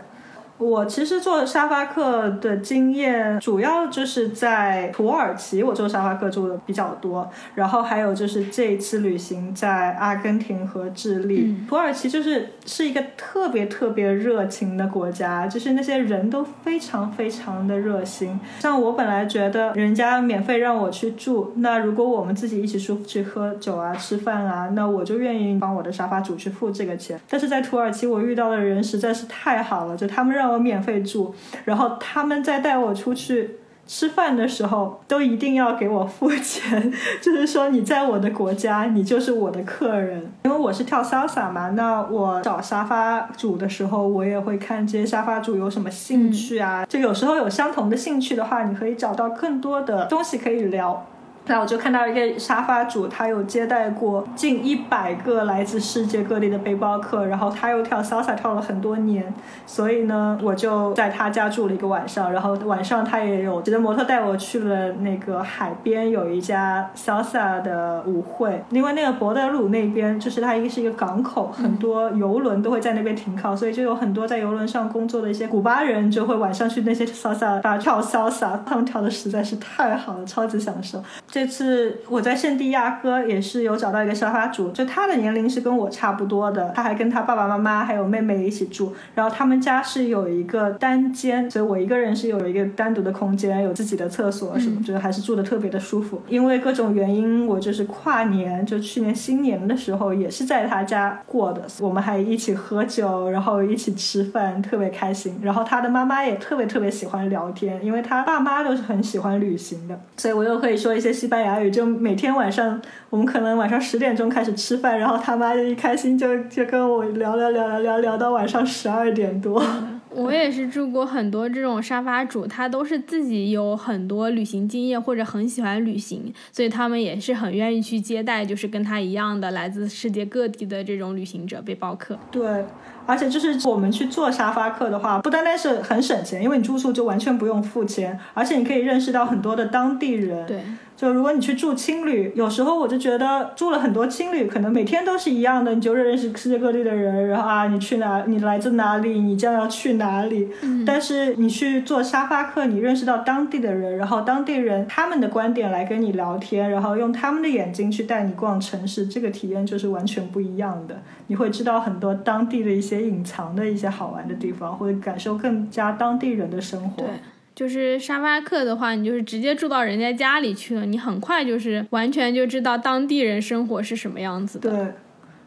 我其实做沙发客的经验，主要就是在土耳其，我做沙发客住的比较多。然后还有就是这一次旅行在阿根廷和智利。土耳其就是是一个特别特别热情的国家，就是那些人都非常非常的热心。像我本来觉得人家免费让我去住，那如果我们自己一起出去喝酒啊、吃饭啊，那我就愿意帮我的沙发主去付这个钱。但是在土耳其，我遇到的人实在是太好了，就他们让。我免费住，然后他们再带我出去吃饭的时候都一定要给我付钱，就是说你在我的国家，你就是我的客人。因为我是跳 salsa 嘛，那我找沙发主的时候，我也会看这些沙发主有什么兴趣啊。就有时候有相同的兴趣的话，你可以找到更多的东西可以聊。那我就看到一个沙发主，他有接待过近一百个来自世界各地的背包客，然后他又跳 salsa 跳了很多年，所以呢，我就在他家住了一个晚上，然后晚上他也有几个模特带我去了那个海边有一家 salsa 的舞会，因为那个博德鲁那边就是它一个是一个港口，很多游轮都会在那边停靠，所以就有很多在游轮上工作的一些古巴人就会晚上去那些 salsa 跳 salsa，他们跳的实在是太好了，超级享受。这次我在圣地亚哥也是有找到一个沙发主，就他的年龄是跟我差不多的，他还跟他爸爸妈妈还有妹妹一起住，然后他们家是有一个单间，所以我一个人是有一个单独的空间，有自己的厕所什么，觉得还是住的特别的舒服。因为各种原因，我就是跨年，就去年新年的时候也是在他家过的，我们还一起喝酒，然后一起吃饭，特别开心。然后他的妈妈也特别特别喜欢聊天，因为他爸妈都是很喜欢旅行的，所以我又可以说一些西。班牙语就每天晚上，我们可能晚上十点钟开始吃饭，然后他妈就一开心就就跟我聊聊聊聊聊聊到晚上十二点多。我也是住过很多这种沙发主，他都是自己有很多旅行经验或者很喜欢旅行，所以他们也是很愿意去接待，就是跟他一样的来自世界各地的这种旅行者背包客。对。而且就是我们去做沙发客的话，不单单是很省钱，因为你住宿就完全不用付钱，而且你可以认识到很多的当地人。对，就如果你去住青旅，有时候我就觉得住了很多青旅，可能每天都是一样的，你就认识世界各地的人，然后啊，你去哪，你来自哪里，你将要去哪里。嗯。但是你去做沙发客，你认识到当地的人，然后当地人他们的观点来跟你聊天，然后用他们的眼睛去带你逛城市，这个体验就是完全不一样的。你会知道很多当地的一些。隐藏的一些好玩的地方，或者感受更加当地人的生活。对，就是沙发客的话，你就是直接住到人家家里去了，你很快就是完全就知道当地人生活是什么样子的。对。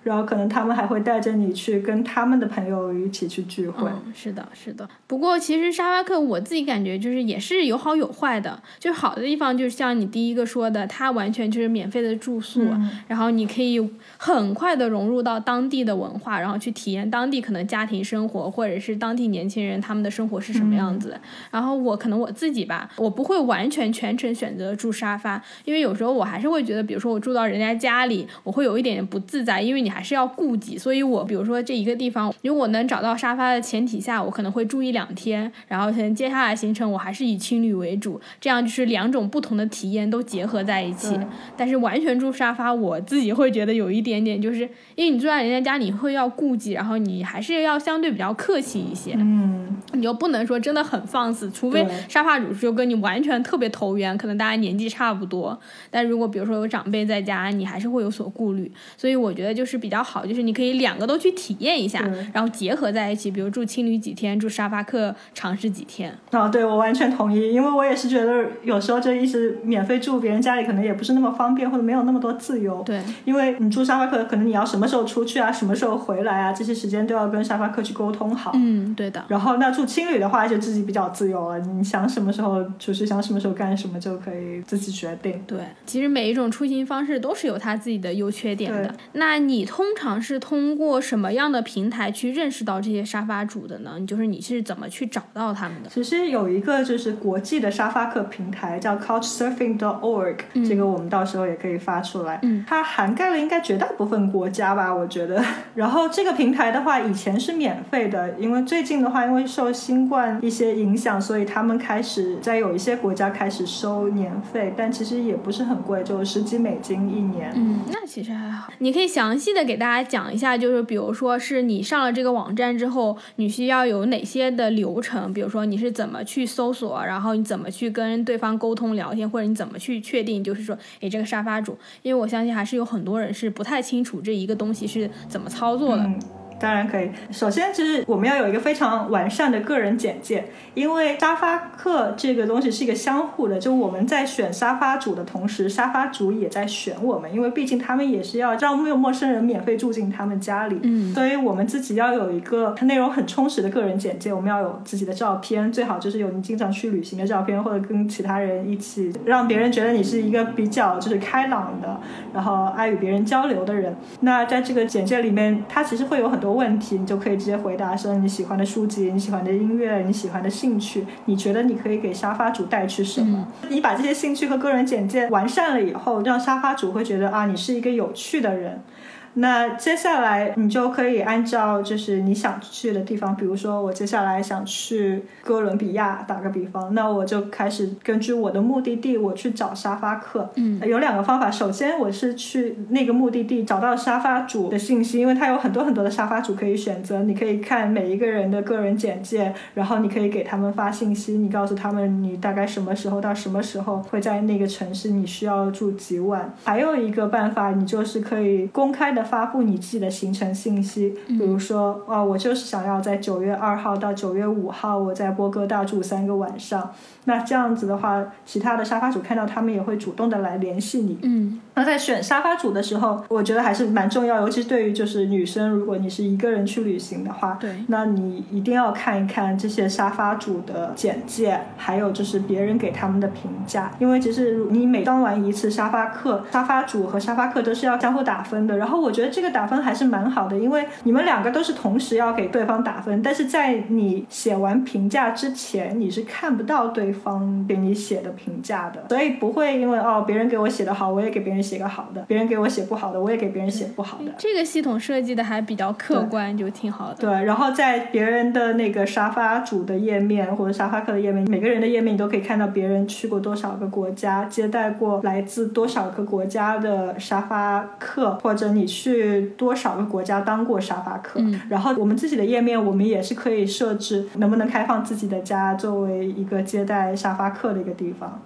然后可能他们还会带着你去跟他们的朋友一起去聚会。嗯，是的，是的。不过其实沙发客我自己感觉就是也是有好有坏的。就是好的地方就是像你第一个说的，它完全就是免费的住宿，然后你可以很快的融入到当地的文化，然后去体验当地可能家庭生活或者是当地年轻人他们的生活是什么样子。然后我可能我自己吧，我不会完全全程选择住沙发，因为有时候我还是会觉得，比如说我住到人家家里，我会有一点不自在，因为你。还是要顾及，所以我比如说这一个地方，如果能找到沙发的前提下，我可能会住一两天，然后可能接下来行程我还是以青旅为主，这样就是两种不同的体验都结合在一起。但是完全住沙发，我自己会觉得有一点点，就是因为你住在人家家，你会要顾及，然后你还是要相对比较客气一些。嗯，你就不能说真的很放肆，除非沙发主就跟你完全特别投缘，可能大家年纪差不多。但如果比如说有长辈在家，你还是会有所顾虑。所以我觉得就是。比较好，就是你可以两个都去体验一下，然后结合在一起，比如住青旅几天，住沙发客尝试几天。啊，对我完全同意，因为我也是觉得有时候就一直免费住别人家里，可能也不是那么方便，或者没有那么多自由。对，因为你住沙发客，可能你要什么时候出去啊，什么时候回来啊，这些时间都要跟沙发客去沟通好。嗯，对的。然后那住青旅的话，就自己比较自由了，你想什么时候出去，想什么时候干什么就可以自己决定。对，其实每一种出行方式都是有它自己的优缺点的。那你。通常是通过什么样的平台去认识到这些沙发主的呢？就是你是怎么去找到他们的？其实有一个就是国际的沙发客平台叫 Couchsurfing.org，这个我们到时候也可以发出来。嗯，它涵盖了应该绝大部分国家吧，我觉得。然后这个平台的话，以前是免费的，因为最近的话，因为受新冠一些影响，所以他们开始在有一些国家开始收年费，但其实也不是很贵，就十几美金一年。嗯，那其实还好。你可以详细的。给大家讲一下，就是比如说是你上了这个网站之后，你需要有哪些的流程？比如说你是怎么去搜索，然后你怎么去跟对方沟通聊天，或者你怎么去确定，就是说，诶，这个沙发主，因为我相信还是有很多人是不太清楚这一个东西是怎么操作的。当然可以。首先，就是我们要有一个非常完善的个人简介，因为沙发客这个东西是一个相互的，就我们在选沙发主的同时，沙发主也在选我们，因为毕竟他们也是要让没有陌生人免费住进他们家里，嗯，所以我们自己要有一个内容很充实的个人简介，我们要有自己的照片，最好就是有你经常去旅行的照片，或者跟其他人一起，让别人觉得你是一个比较就是开朗的，然后爱与别人交流的人。那在这个简介里面，它其实会有很多问题，你就可以直接回答说你喜欢的书籍、你喜欢的音乐、你喜欢的兴趣，你觉得你可以给沙发主带去什么？你把这些兴趣和个人简介完善了以后，让沙发主会觉得啊，你是一个有趣的人。那接下来你就可以按照就是你想去的地方，比如说我接下来想去哥伦比亚，打个比方，那我就开始根据我的目的地，我去找沙发客。嗯，有两个方法，首先我是去那个目的地找到沙发主的信息，因为它有很多很多的沙发主可以选择，你可以看每一个人的个人简介，然后你可以给他们发信息，你告诉他们你大概什么时候到什么时候会在那个城市，你需要住几晚。还有一个办法，你就是可以公开的。发布你自己的行程信息，比如说，啊，我就是想要在九月二号到九月五号，我在波哥大住三个晚上。那这样子的话，其他的沙发主看到他们也会主动的来联系你。嗯，那在选沙发主的时候，我觉得还是蛮重要，尤其是对于就是女生，如果你是一个人去旅行的话，对，那你一定要看一看这些沙发主的简介，还有就是别人给他们的评价，因为其实你每当完一次沙发客，沙发主和沙发客都是要相互打分的。然后我觉得这个打分还是蛮好的，因为你们两个都是同时要给对方打分，但是在你写完评价之前，你是看不到对方给你写的评价的，所以不会因为哦别人给我写的好，我也给别人写个好的；别人给我写不好的，我也给别人写不好的。这个系统设计的还比较客观，就挺好的。对，然后在别人的那个沙发主的页面或者沙发客的页面，每个人的页面你都可以看到别人去过多少个国家，接待过来自多少个国家的沙发客，或者你去多少个国家当过沙发客。嗯，然后我们自己的页面，我们也是可以设置能不能开放自己的家作为一个接待沙发客的一个地方。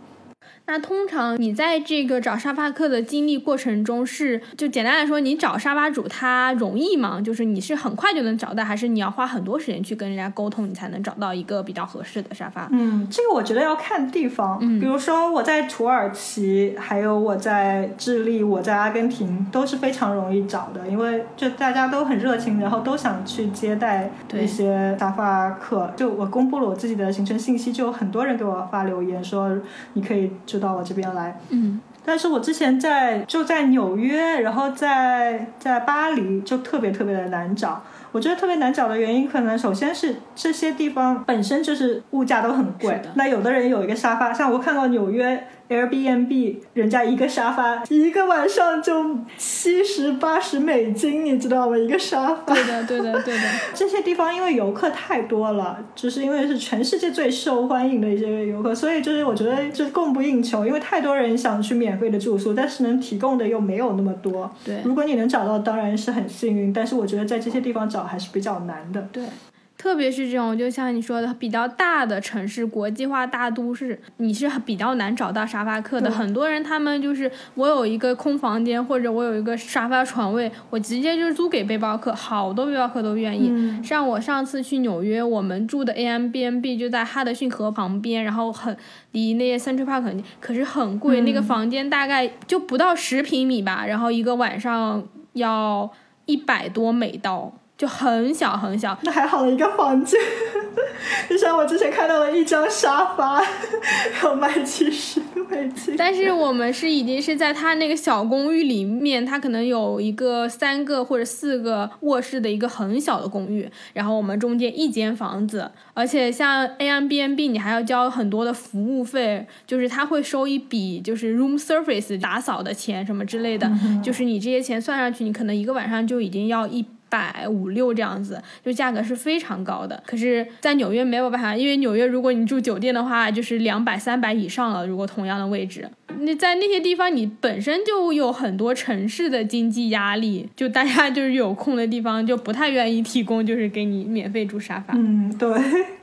那通常你在这个找沙发客的经历过程中，是就简单来说，你找沙发主他容易吗？就是你是很快就能找到，还是你要花很多时间去跟人家沟通，你才能找到一个比较合适的沙发？嗯，这个我觉得要看地方。嗯，比如说我在土耳其，还有我在智利，我在阿根廷都是非常容易找的，因为就大家都很热情，然后都想去接待一些沙发客。就我公布了我自己的行程信息，就有很多人给我发留言说你可以就到我这边来。嗯，但是我之前在就在纽约，然后在在巴黎就特别特别的难找。我觉得特别难找的原因，可能首先是这些地方本身就是物价都很贵。那有的人有一个沙发，像我看到纽约 Airbnb，人家一个沙发一个晚上就七十八十美金，你知道吗？一个沙发。对的，对的，对的。这些地方因为游客太多了，就是因为是全世界最受欢迎的一些游客，所以就是我觉得就供不应求，因为太多人想去免费的住宿，但是能提供的又没有那么多。对，如果你能找到，当然是很幸运，但是我觉得在这些地方找还是比较难的。对。特别是这种，就像你说的，比较大的城市、国际化大都市，你是比较难找到沙发客的。很多人他们就是我有一个空房间，或者我有一个沙发床位，我直接就租给背包客，好多背包客都愿意。像我上次去纽约，我们住的 A M B N B 就在哈德逊河旁边，然后很离那些 Central Park 很近，可是很贵，那个房间大概就不到十平米吧，然后一个晚上要一百多美刀。就很小很小，那还好的一个房间，就像我之前看到了一张沙发，要卖七十个美金。但是我们是已经是在他那个小公寓里面，他可能有一个三个或者四个卧室的一个很小的公寓，然后我们中间一间房子，而且像 A M B N B 你还要交很多的服务费，就是他会收一笔就是 room service 打扫的钱什么之类的，就是你这些钱算上去，你可能一个晚上就已经要一。百五六这样子，就价格是非常高的。可是，在纽约没有办法，因为纽约如果你住酒店的话，就是两百三百以上了。如果同样的位置，那在那些地方，你本身就有很多城市的经济压力，就大家就是有空的地方就不太愿意提供，就是给你免费住沙发。嗯，对。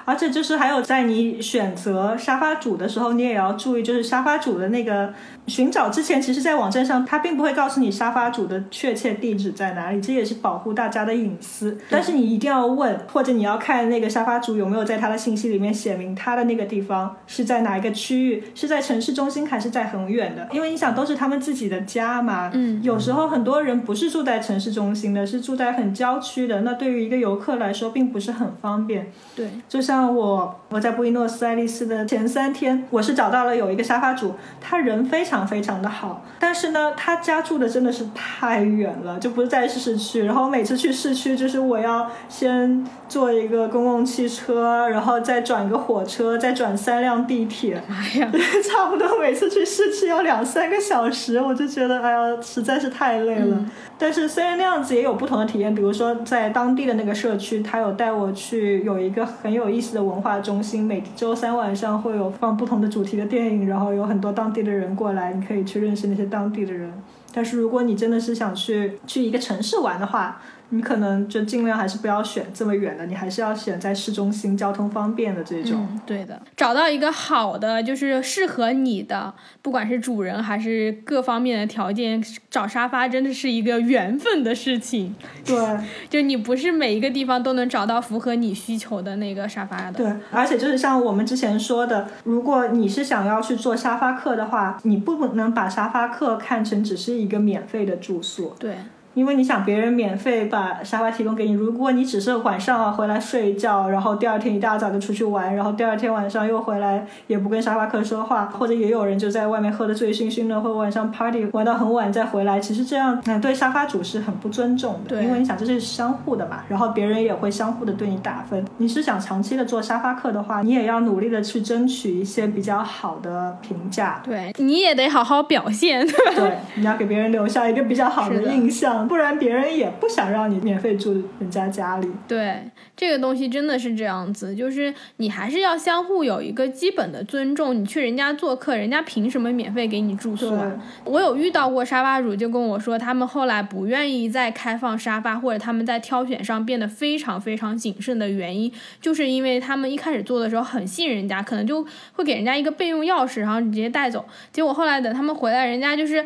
而且就是还有在你选择沙发主的时候，你也要注意，就是沙发主的那个寻找之前，其实，在网站上他并不会告诉你沙发主的确切地址在哪里，这也是保护大家的隐私。但是你一定要问，或者你要看那个沙发主有没有在他的信息里面写明他的那个地方是在哪一个区域，是在城市中心还是在很远的？因为你想，都是他们自己的家嘛。嗯。有时候很多人不是住在城市中心的，是住在很郊区的，那对于一个游客来说，并不是很方便。对，就像。我，我在布宜诺斯艾利斯的前三天，我是找到了有一个沙发主，他人非常非常的好，但是呢，他家住的真的是太远了，就不是在市区。然后每次去市区，就是我要先坐一个公共汽车，然后再转一个火车，再转三辆地铁。哎 呀，差不多每次去市区要两三个小时，我就觉得哎呀，实在是太累了。但是虽然那样子也有不同的体验，比如说在当地的那个社区，他有带我去有一个很有意思。的文化中心每周三晚上会有放不同的主题的电影，然后有很多当地的人过来，你可以去认识那些当地的人。但是如果你真的是想去去一个城市玩的话，你可能就尽量还是不要选这么远的，你还是要选在市中心、交通方便的这种。对的，找到一个好的，就是适合你的，不管是主人还是各方面的条件，找沙发真的是一个缘分的事情。对，就你不是每一个地方都能找到符合你需求的那个沙发的。对，而且就是像我们之前说的，如果你是想要去做沙发客的话，你不能把沙发客看成只是一个免费的住宿。对。因为你想别人免费把沙发提供给你，如果你只是晚上啊回来睡一觉，然后第二天一大早就出去玩，然后第二天晚上又回来也不跟沙发客说话，或者也有人就在外面喝的醉醺醺的，或者晚上 party 玩到很晚再回来，其实这样嗯对沙发主是很不尊重的。对，因为你想这是相互的嘛，然后别人也会相互的对你打分。你是想长期的做沙发客的话，你也要努力的去争取一些比较好的评价。对，你也得好好表现。对，你要给别人留下一个比较好的印象，不然别人也。也不想让你免费住人家家里。对，这个东西真的是这样子，就是你还是要相互有一个基本的尊重。你去人家做客，人家凭什么免费给你住宿啊？我有遇到过沙发主，就跟我说，他们后来不愿意再开放沙发，或者他们在挑选上变得非常非常谨慎的原因，就是因为他们一开始做的时候很信任人家，可能就会给人家一个备用钥匙，然后直接带走。结果后来等他们回来，人家就是。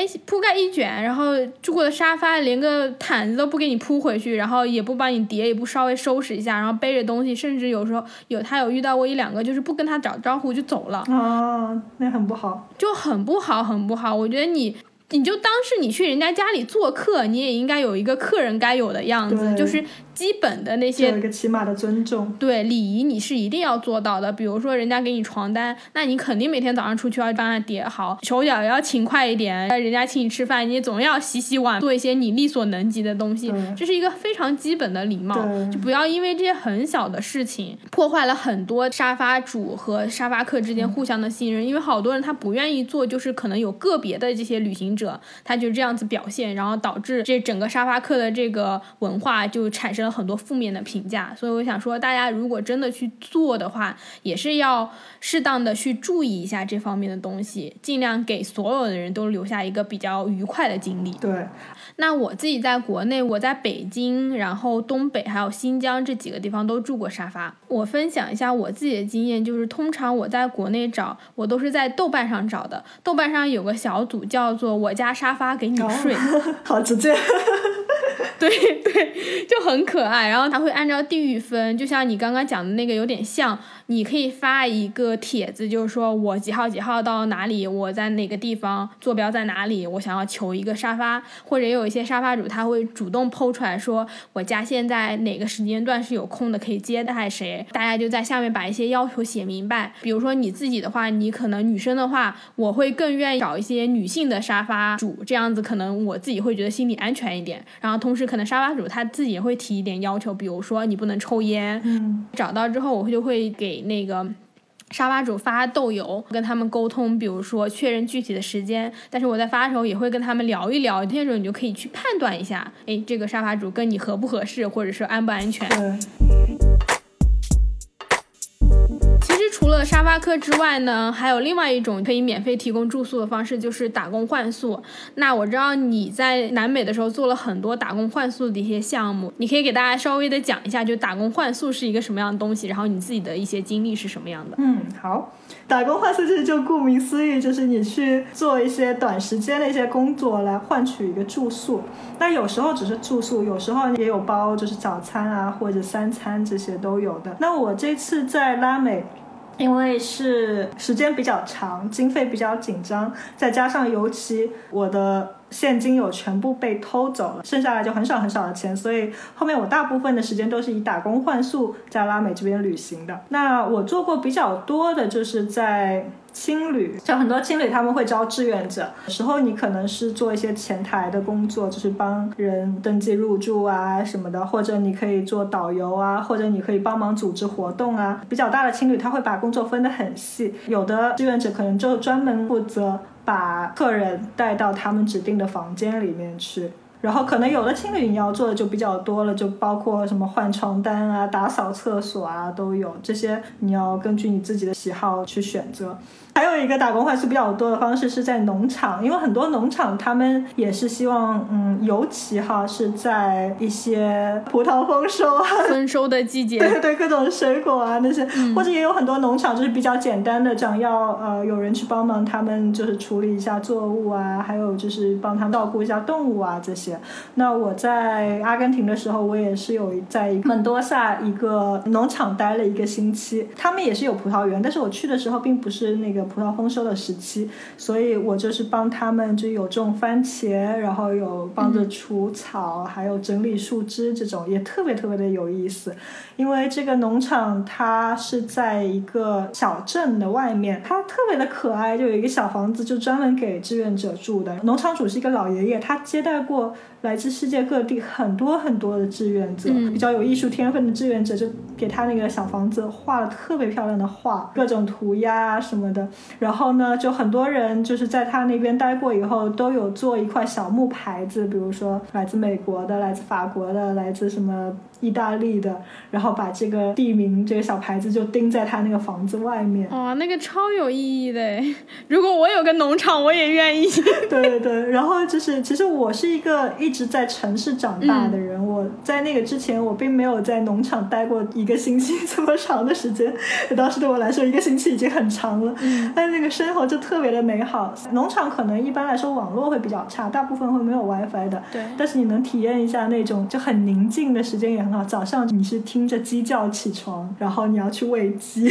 哎，铺盖一卷，然后住过的沙发连个毯子都不给你铺回去，然后也不帮你叠，也不稍微收拾一下，然后背着东西，甚至有时候有他有遇到过一两个，就是不跟他打招呼就走了。啊，那很不好，就很不好，很不好。我觉得你。你就当是你去人家家里做客，你也应该有一个客人该有的样子，就是基本的那些有一个起码的尊重。对礼仪你是一定要做到的。比如说人家给你床单，那你肯定每天早上出去要帮他叠好，手脚也要勤快一点。人家请你吃饭，你总要洗洗碗，做一些你力所能及的东西，这是一个非常基本的礼貌。就不要因为这些很小的事情破坏了很多沙发主和沙发客之间互相的信任。因为好多人他不愿意做，就是可能有个别的这些旅行者。者他就这样子表现，然后导致这整个沙发客的这个文化就产生了很多负面的评价。所以我想说，大家如果真的去做的话，也是要适当的去注意一下这方面的东西，尽量给所有的人都留下一个比较愉快的经历。对。那我自己在国内，我在北京，然后东北还有新疆这几个地方都住过沙发。我分享一下我自己的经验，就是通常我在国内找，我都是在豆瓣上找的。豆瓣上有个小组叫做“我家沙发给你睡”，好直接。对对，就很可爱。然后它会按照地域分，就像你刚刚讲的那个有点像。你可以发一个帖子，就是说我几号几号到哪里，我在哪个地方，坐标在哪里，我想要求一个沙发，或者有一些沙发主他会主动抛出来说，我家现在哪个时间段是有空的，可以接待谁，大家就在下面把一些要求写明白。比如说你自己的话，你可能女生的话，我会更愿意找一些女性的沙发主，这样子可能我自己会觉得心里安全一点。然后同同时可能沙发主他自己也会提一点要求，比如说你不能抽烟。嗯，找到之后我就会给。那个沙发主发豆油，跟他们沟通，比如说确认具体的时间。但是我在发的时候也会跟他们聊一聊，那时候你就可以去判断一下，哎，这个沙发主跟你合不合适，或者是安不安全。其实除了沙发客之外呢，还有另外一种可以免费提供住宿的方式，就是打工换宿。那我知道你在南美的时候做了很多打工换宿的一些项目，你可以给大家稍微的讲一下，就打工换宿是一个什么样的东西，然后你自己的一些经历是什么样的？嗯，好，打工换宿其实就顾名思义，就是你去做一些短时间的一些工作来换取一个住宿。那有时候只是住宿，有时候也有包，就是早餐啊或者三餐这些都有的。那我这次在拉美。因为是时间比较长，经费比较紧张，再加上尤其我的现金有全部被偷走了，剩下来就很少很少的钱，所以后面我大部分的时间都是以打工换宿在拉美这边旅行的。那我做过比较多的就是在。青旅像很多青旅，他们会招志愿者。有时候你可能是做一些前台的工作，就是帮人登记入住啊什么的，或者你可以做导游啊，或者你可以帮忙组织活动啊。比较大的青旅，他会把工作分得很细。有的志愿者可能就专门负责把客人带到他们指定的房间里面去。然后可能有的青旅你要做的就比较多了，就包括什么换床单啊、打扫厕所啊都有，这些你要根据你自己的喜好去选择。还有一个打工换宿比较多的方式是在农场，因为很多农场他们也是希望，嗯，尤其哈是在一些葡萄丰收啊、丰收的季节，对对，各种水果啊那些，或者也有很多农场就是比较简单的，讲要呃有人去帮忙他们就是处理一下作物啊，还有就是帮他们照顾一下动物啊这些。那我在阿根廷的时候，我也是有在门多萨一个农场待了一个星期，他们也是有葡萄园，但是我去的时候并不是那个。葡萄丰收的时期，所以我就是帮他们，就有种番茄，然后有帮着除草，还有整理树枝，这种也特别特别的有意思。因为这个农场它是在一个小镇的外面，它特别的可爱，就有一个小房子，就专门给志愿者住的。农场主是一个老爷爷，他接待过。来自世界各地很多很多的志愿者，比较有艺术天分的志愿者，就给他那个小房子画了特别漂亮的画，各种涂鸦什么的。然后呢，就很多人就是在他那边待过以后，都有做一块小木牌子，比如说来自美国的、来自法国的、来自什么。意大利的，然后把这个地名这个小牌子就钉在他那个房子外面。哇，那个超有意义的！如果我有个农场，我也愿意。对对对，然后就是，其实我是一个一直在城市长大的人，我在那个之前，我并没有在农场待过一个星期这么长的时间。当时对我来说，一个星期已经很长了。嗯。但那个生活就特别的美好。农场可能一般来说网络会比较差，大部分会没有 WiFi 的。对。但是你能体验一下那种就很宁静的时间也。啊，早上你是听着鸡叫起床，然后你要去喂鸡，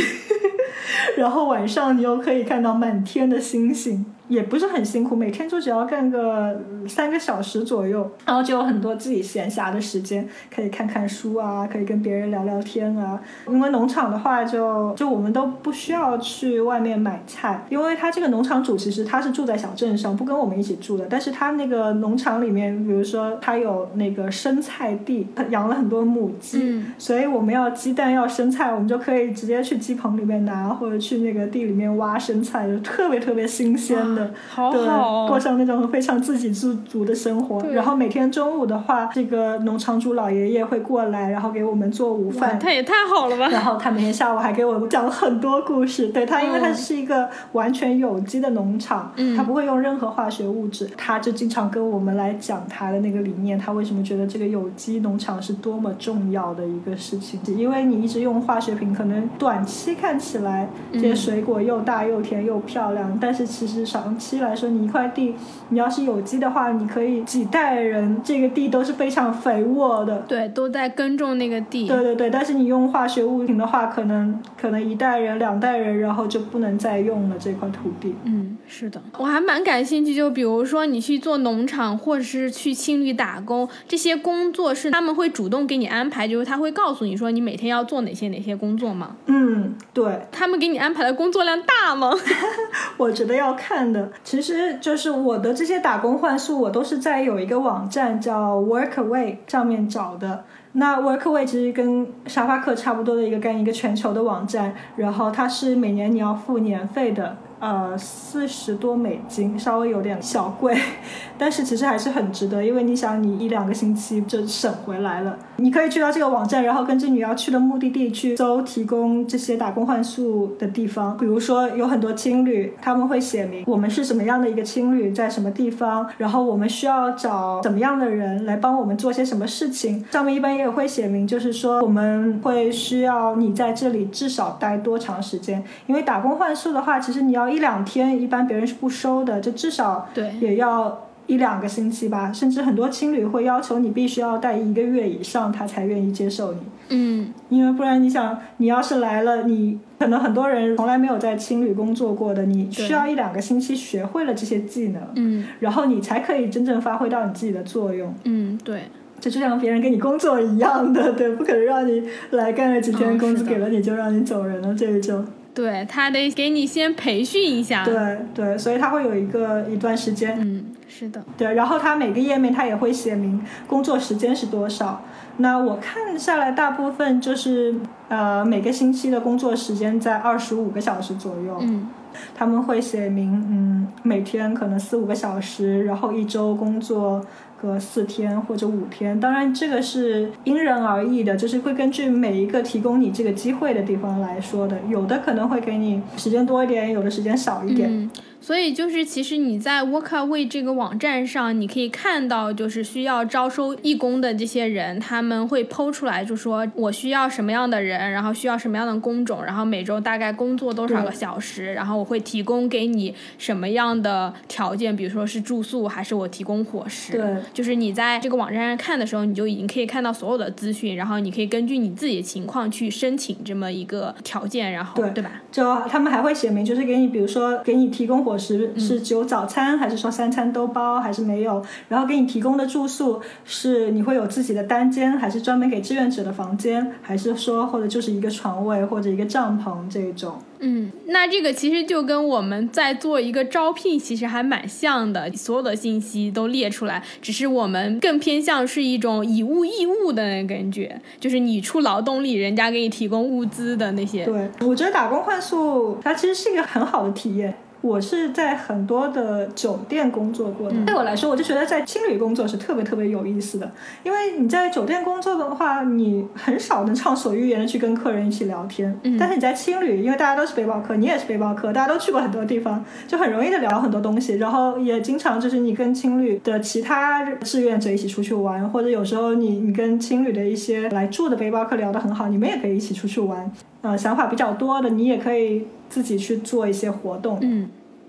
然后晚上你又可以看到满天的星星。也不是很辛苦，每天就只要干个三个小时左右，然后就有很多自己闲暇的时间，可以看看书啊，可以跟别人聊聊天啊。因为农场的话，就就我们都不需要去外面买菜，因为他这个农场主其实他是住在小镇上，不跟我们一起住的。但是他那个农场里面，比如说他有那个生菜地，他养了很多母鸡，所以我们要鸡蛋要生菜，我们就可以直接去鸡棚里面拿，或者去那个地里面挖生菜，就特别特别新鲜的。好对，过上那种非常自给自足的生活。然后每天中午的话，这个农场主老爷爷会过来，然后给我们做午饭。他也太好了吧！然后他每天下午还给我讲很多故事。对他，因为他是一个完全有机的农场，他不会用任何化学物质。他就经常跟我们来讲他的那个理念，他为什么觉得这个有机农场是多么重要的一个事情。因为你一直用化学品，可能短期看起来这些水果又大又甜又漂亮，但是其实少。长期来说，你一块地，你要是有机的话，你可以几代人，这个地都是非常肥沃的。对，都在耕种那个地。对对对，但是你用化学物品的话，可能可能一代人、两代人，然后就不能再用了这块土地。嗯，是的，我还蛮感兴趣，就比如说你去做农场，或者是去青旅打工，这些工作是他们会主动给你安排，就是他会告诉你说你每天要做哪些哪些工作吗？嗯，对。他们给你安排的工作量大吗？我觉得要看的。其实就是我的这些打工换宿，我都是在有一个网站叫 Workaway 上面找的。那 Workaway 其实跟沙发客差不多的一个跟一个全球的网站，然后它是每年你要付年费的。呃四十多美金，稍微有点小贵，但是其实还是很值得，因为你想你一两个星期就省回来了。你可以去到这个网站，然后根据你要去的目的地去搜提供这些打工换宿的地方，比如说有很多青旅，他们会写明我们是什么样的一个青旅，在什么地方，然后我们需要找怎么样的人来帮我们做些什么事情，上面一般也会写明，就是说我们会需要你在这里至少待多长时间，因为打工换宿的话，其实你要一两天，一般别人是不收的，就至少对也要一两个星期吧，甚至很多青旅会要求你必须要待一个月以上，他才愿意接受你。嗯因为不然，你想，你要是来了，你可能很多人从来没有在青旅工作过的，你需要一两个星期学会了这些技能，嗯然后你才可以真正发挥到你自己的作用。嗯，对，这就像别人给你工作一样的，对，不可能让你来干了几天，工资给了你就让你走人了这一种。对他得给你先培训一下。对对，所以他会有一个一段时间，嗯，是的。对，然后他每个页面他也会写明工作时间是多少。那我看下来，大部分就是呃每个星期的工作时间在二十五个小时左右。嗯他们会写明，嗯，每天可能四五个小时，然后一周工作个四天或者五天。当然，这个是因人而异的，就是会根据每一个提供你这个机会的地方来说的。有的可能会给你时间多一点，有的时间少一点。所以就是其实你在 Workaway 这个网站上，你可以看到就是需要招收义工的这些人，他们会剖出来，就说我需要什么样的人，然后需要什么样的工种，然后每周大概工作多少个小时，然后我会提供给你什么样的条件，比如说是住宿，还是我提供伙食。对，就是你在这个网站上看的时候，你就已经可以看到所有的资讯，然后你可以根据你自己的情况去申请这么一个条件，然后对对吧？就他们还会写明，就是给你，比如说给你提供伙食嗯是只有早餐，还是说三餐都包，还是没有？然后给你提供的住宿是你会有自己的单间，还是专门给志愿者的房间，还是说或者就是一个床位或者一个帐篷这种？嗯，那这个其实就跟我们在做一个招聘，其实还蛮像的，所有的信息都列出来，只是我们更偏向是一种以物易物的那个感觉，就是你出劳动力，人家给你提供物资的那些。对，我觉得打工换宿它其实是一个很好的体验。我是在很多的酒店工作过的，对我来说，我就觉得在青旅工作是特别特别有意思的，因为你在酒店工作的话，你很少能畅所欲言的去跟客人一起聊天，嗯。但是你在青旅，因为大家都是背包客，你也是背包客，大家都去过很多地方，就很容易的聊很多东西，然后也经常就是你跟青旅的其他志愿者一起出去玩，或者有时候你你跟青旅的一些来住的背包客聊得很好，你们也可以一起出去玩。呃，想法比较多的，你也可以自己去做一些活动。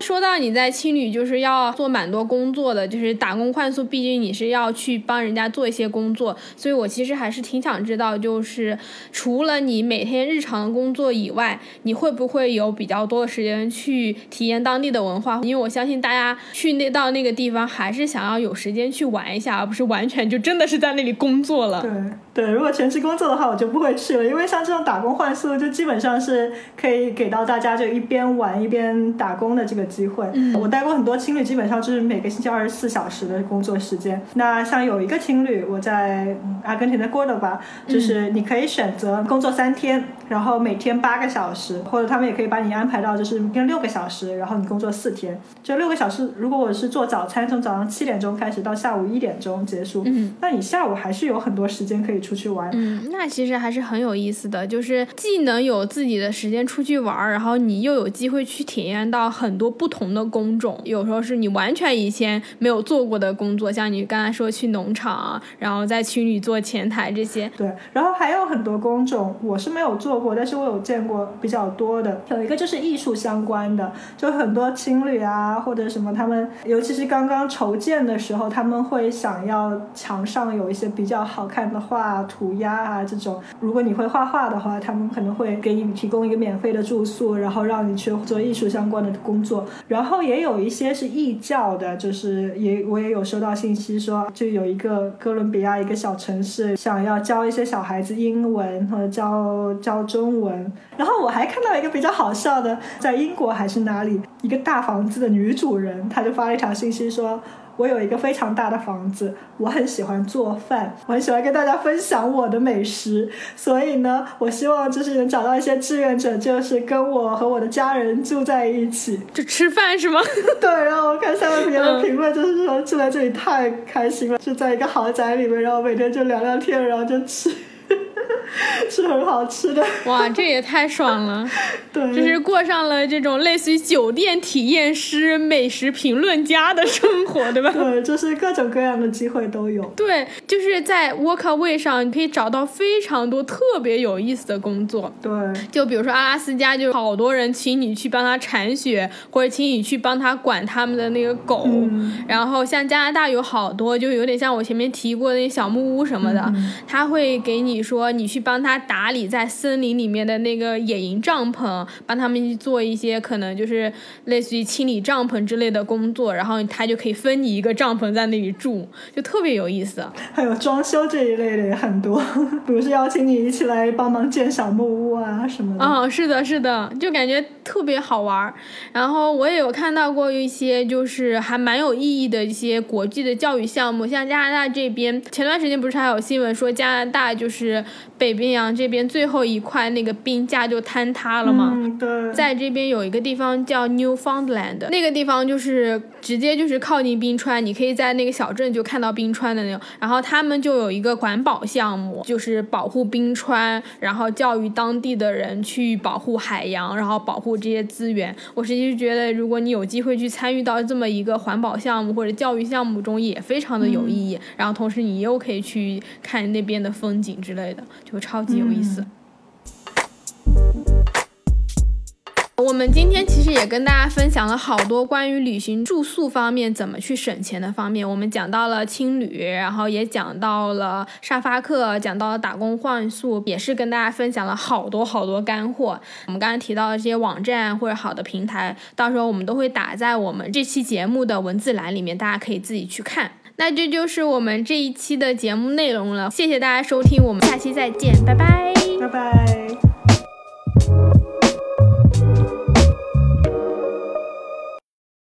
说到你在青旅就是要做蛮多工作的，就是打工换宿，毕竟你是要去帮人家做一些工作，所以我其实还是挺想知道，就是除了你每天日常的工作以外，你会不会有比较多的时间去体验当地的文化？因为我相信大家去那到那个地方，还是想要有时间去玩一下，而不是完全就真的是在那里工作了。对对，如果全职工作的话，我就不会去了，因为像这种打工换宿，就基本上是可以给到大家就一边玩一边打工的这个机会。嗯我带过很多青旅，基本上就是每个星期二十四小时的工作时间。那像有一个情侣，我在嗯阿根廷的 Cordoba，就是你可以选择工作三天，然后每天八个小时，或者他们也可以把你安排到就是每天六个小时，然后你工作四天。就六个小时，如果我是做早餐，从早上七点钟开始到下午一点钟结束，嗯那你下午还是有很多时间可以出去玩。嗯，那其实还是很有意思的，就是既能有自己的时间出去玩儿，然后你又有机会去体验到很多不同的工种。有时候是你完全以前没有做过的工作，像你刚才说去农场，然后在群里做前台这些。对，然后还有很多工种，我是没有做过，但是我有见过比较多的。有一个就是艺术相关的，就很多青旅啊或者什么，他们尤其是刚刚筹建的时候，他们会想要墙上有一些比较好看的画、涂鸦啊这种。如果你会画画的话，他们可能会给你提供一个免费的住宿，然后让你去做艺术相关的工作。然后也有一些是义教的，就是也我也有收到信息说，就有一个哥伦比亚一个小城市想要教一些小孩子英文和教教中文。然后我还看到一个比较好笑的，在英国还是哪里，一个大房子的女主人，她就发了一条信息说。我有一个非常大的房子，我很喜欢做饭，我很喜欢跟大家分享我的美食，所以呢，我希望就是能找到一些志愿者，就是跟我和我的家人住在一起，就吃饭是吗？对，然后我看下面别人的评论，就是说住在这里太开心了，就在一个豪宅里面，然后每天就聊聊天，然后就吃。是很好吃的哇，这也太爽了！对，就是过上了这种类似于酒店体验师、美食评论家的生活，对吧？对，就是各种各样的机会都有。对，就是在 Workaway 上，你可以找到非常多特别有意思的工作。对，就比如说阿拉斯加，就好多人请你去帮他铲雪，或者请你去帮他管他们的那个狗。然后像加拿大有好多，就有点像我前面提过的那小木屋什么的，他会给你说你去。帮他打理在森林里面的那个野营帐篷，帮他们去做一些可能就是类似于清理帐篷之类的工作，然后他就可以分你一个帐篷在那里住，就特别有意思。还有装修这一类的也很多，比如是邀请你一起来帮忙建小木屋啊什么的。嗯，是的，是的，就感觉特别好玩。然后我也有看到过一些就是还蛮有意义的一些国际的教育项目，像加拿大这边前段时间不是还有新闻说加拿大就是被。北冰洋这边最后一块那个冰架就坍塌了嘛？嗯，对。在这边有一个地方叫 Newfoundland，那个地方就是直接就是靠近冰川，你可以在那个小镇就看到冰川的那种。然后他们就有一个环保项目，就是保护冰川，然后教育当地的人去保护海洋，然后保护这些资源。我实际是觉得，如果你有机会去参与到这么一个环保项目或者教育项目中，也非常的有意义。然后同时你又可以去看那边的风景之类的，就。超级有意思。我们今天其实也跟大家分享了好多关于旅行住宿方面怎么去省钱的方面。我们讲到了青旅，然后也讲到了沙发客，讲到了打工换宿，也是跟大家分享了好多好多干货。我们刚才提到的这些网站或者好的平台，到时候我们都会打在我们这期节目的文字栏里面，大家可以自己去看。那这就是我们这一期的节目内容了，谢谢大家收听，我们下期再见，拜拜，拜拜。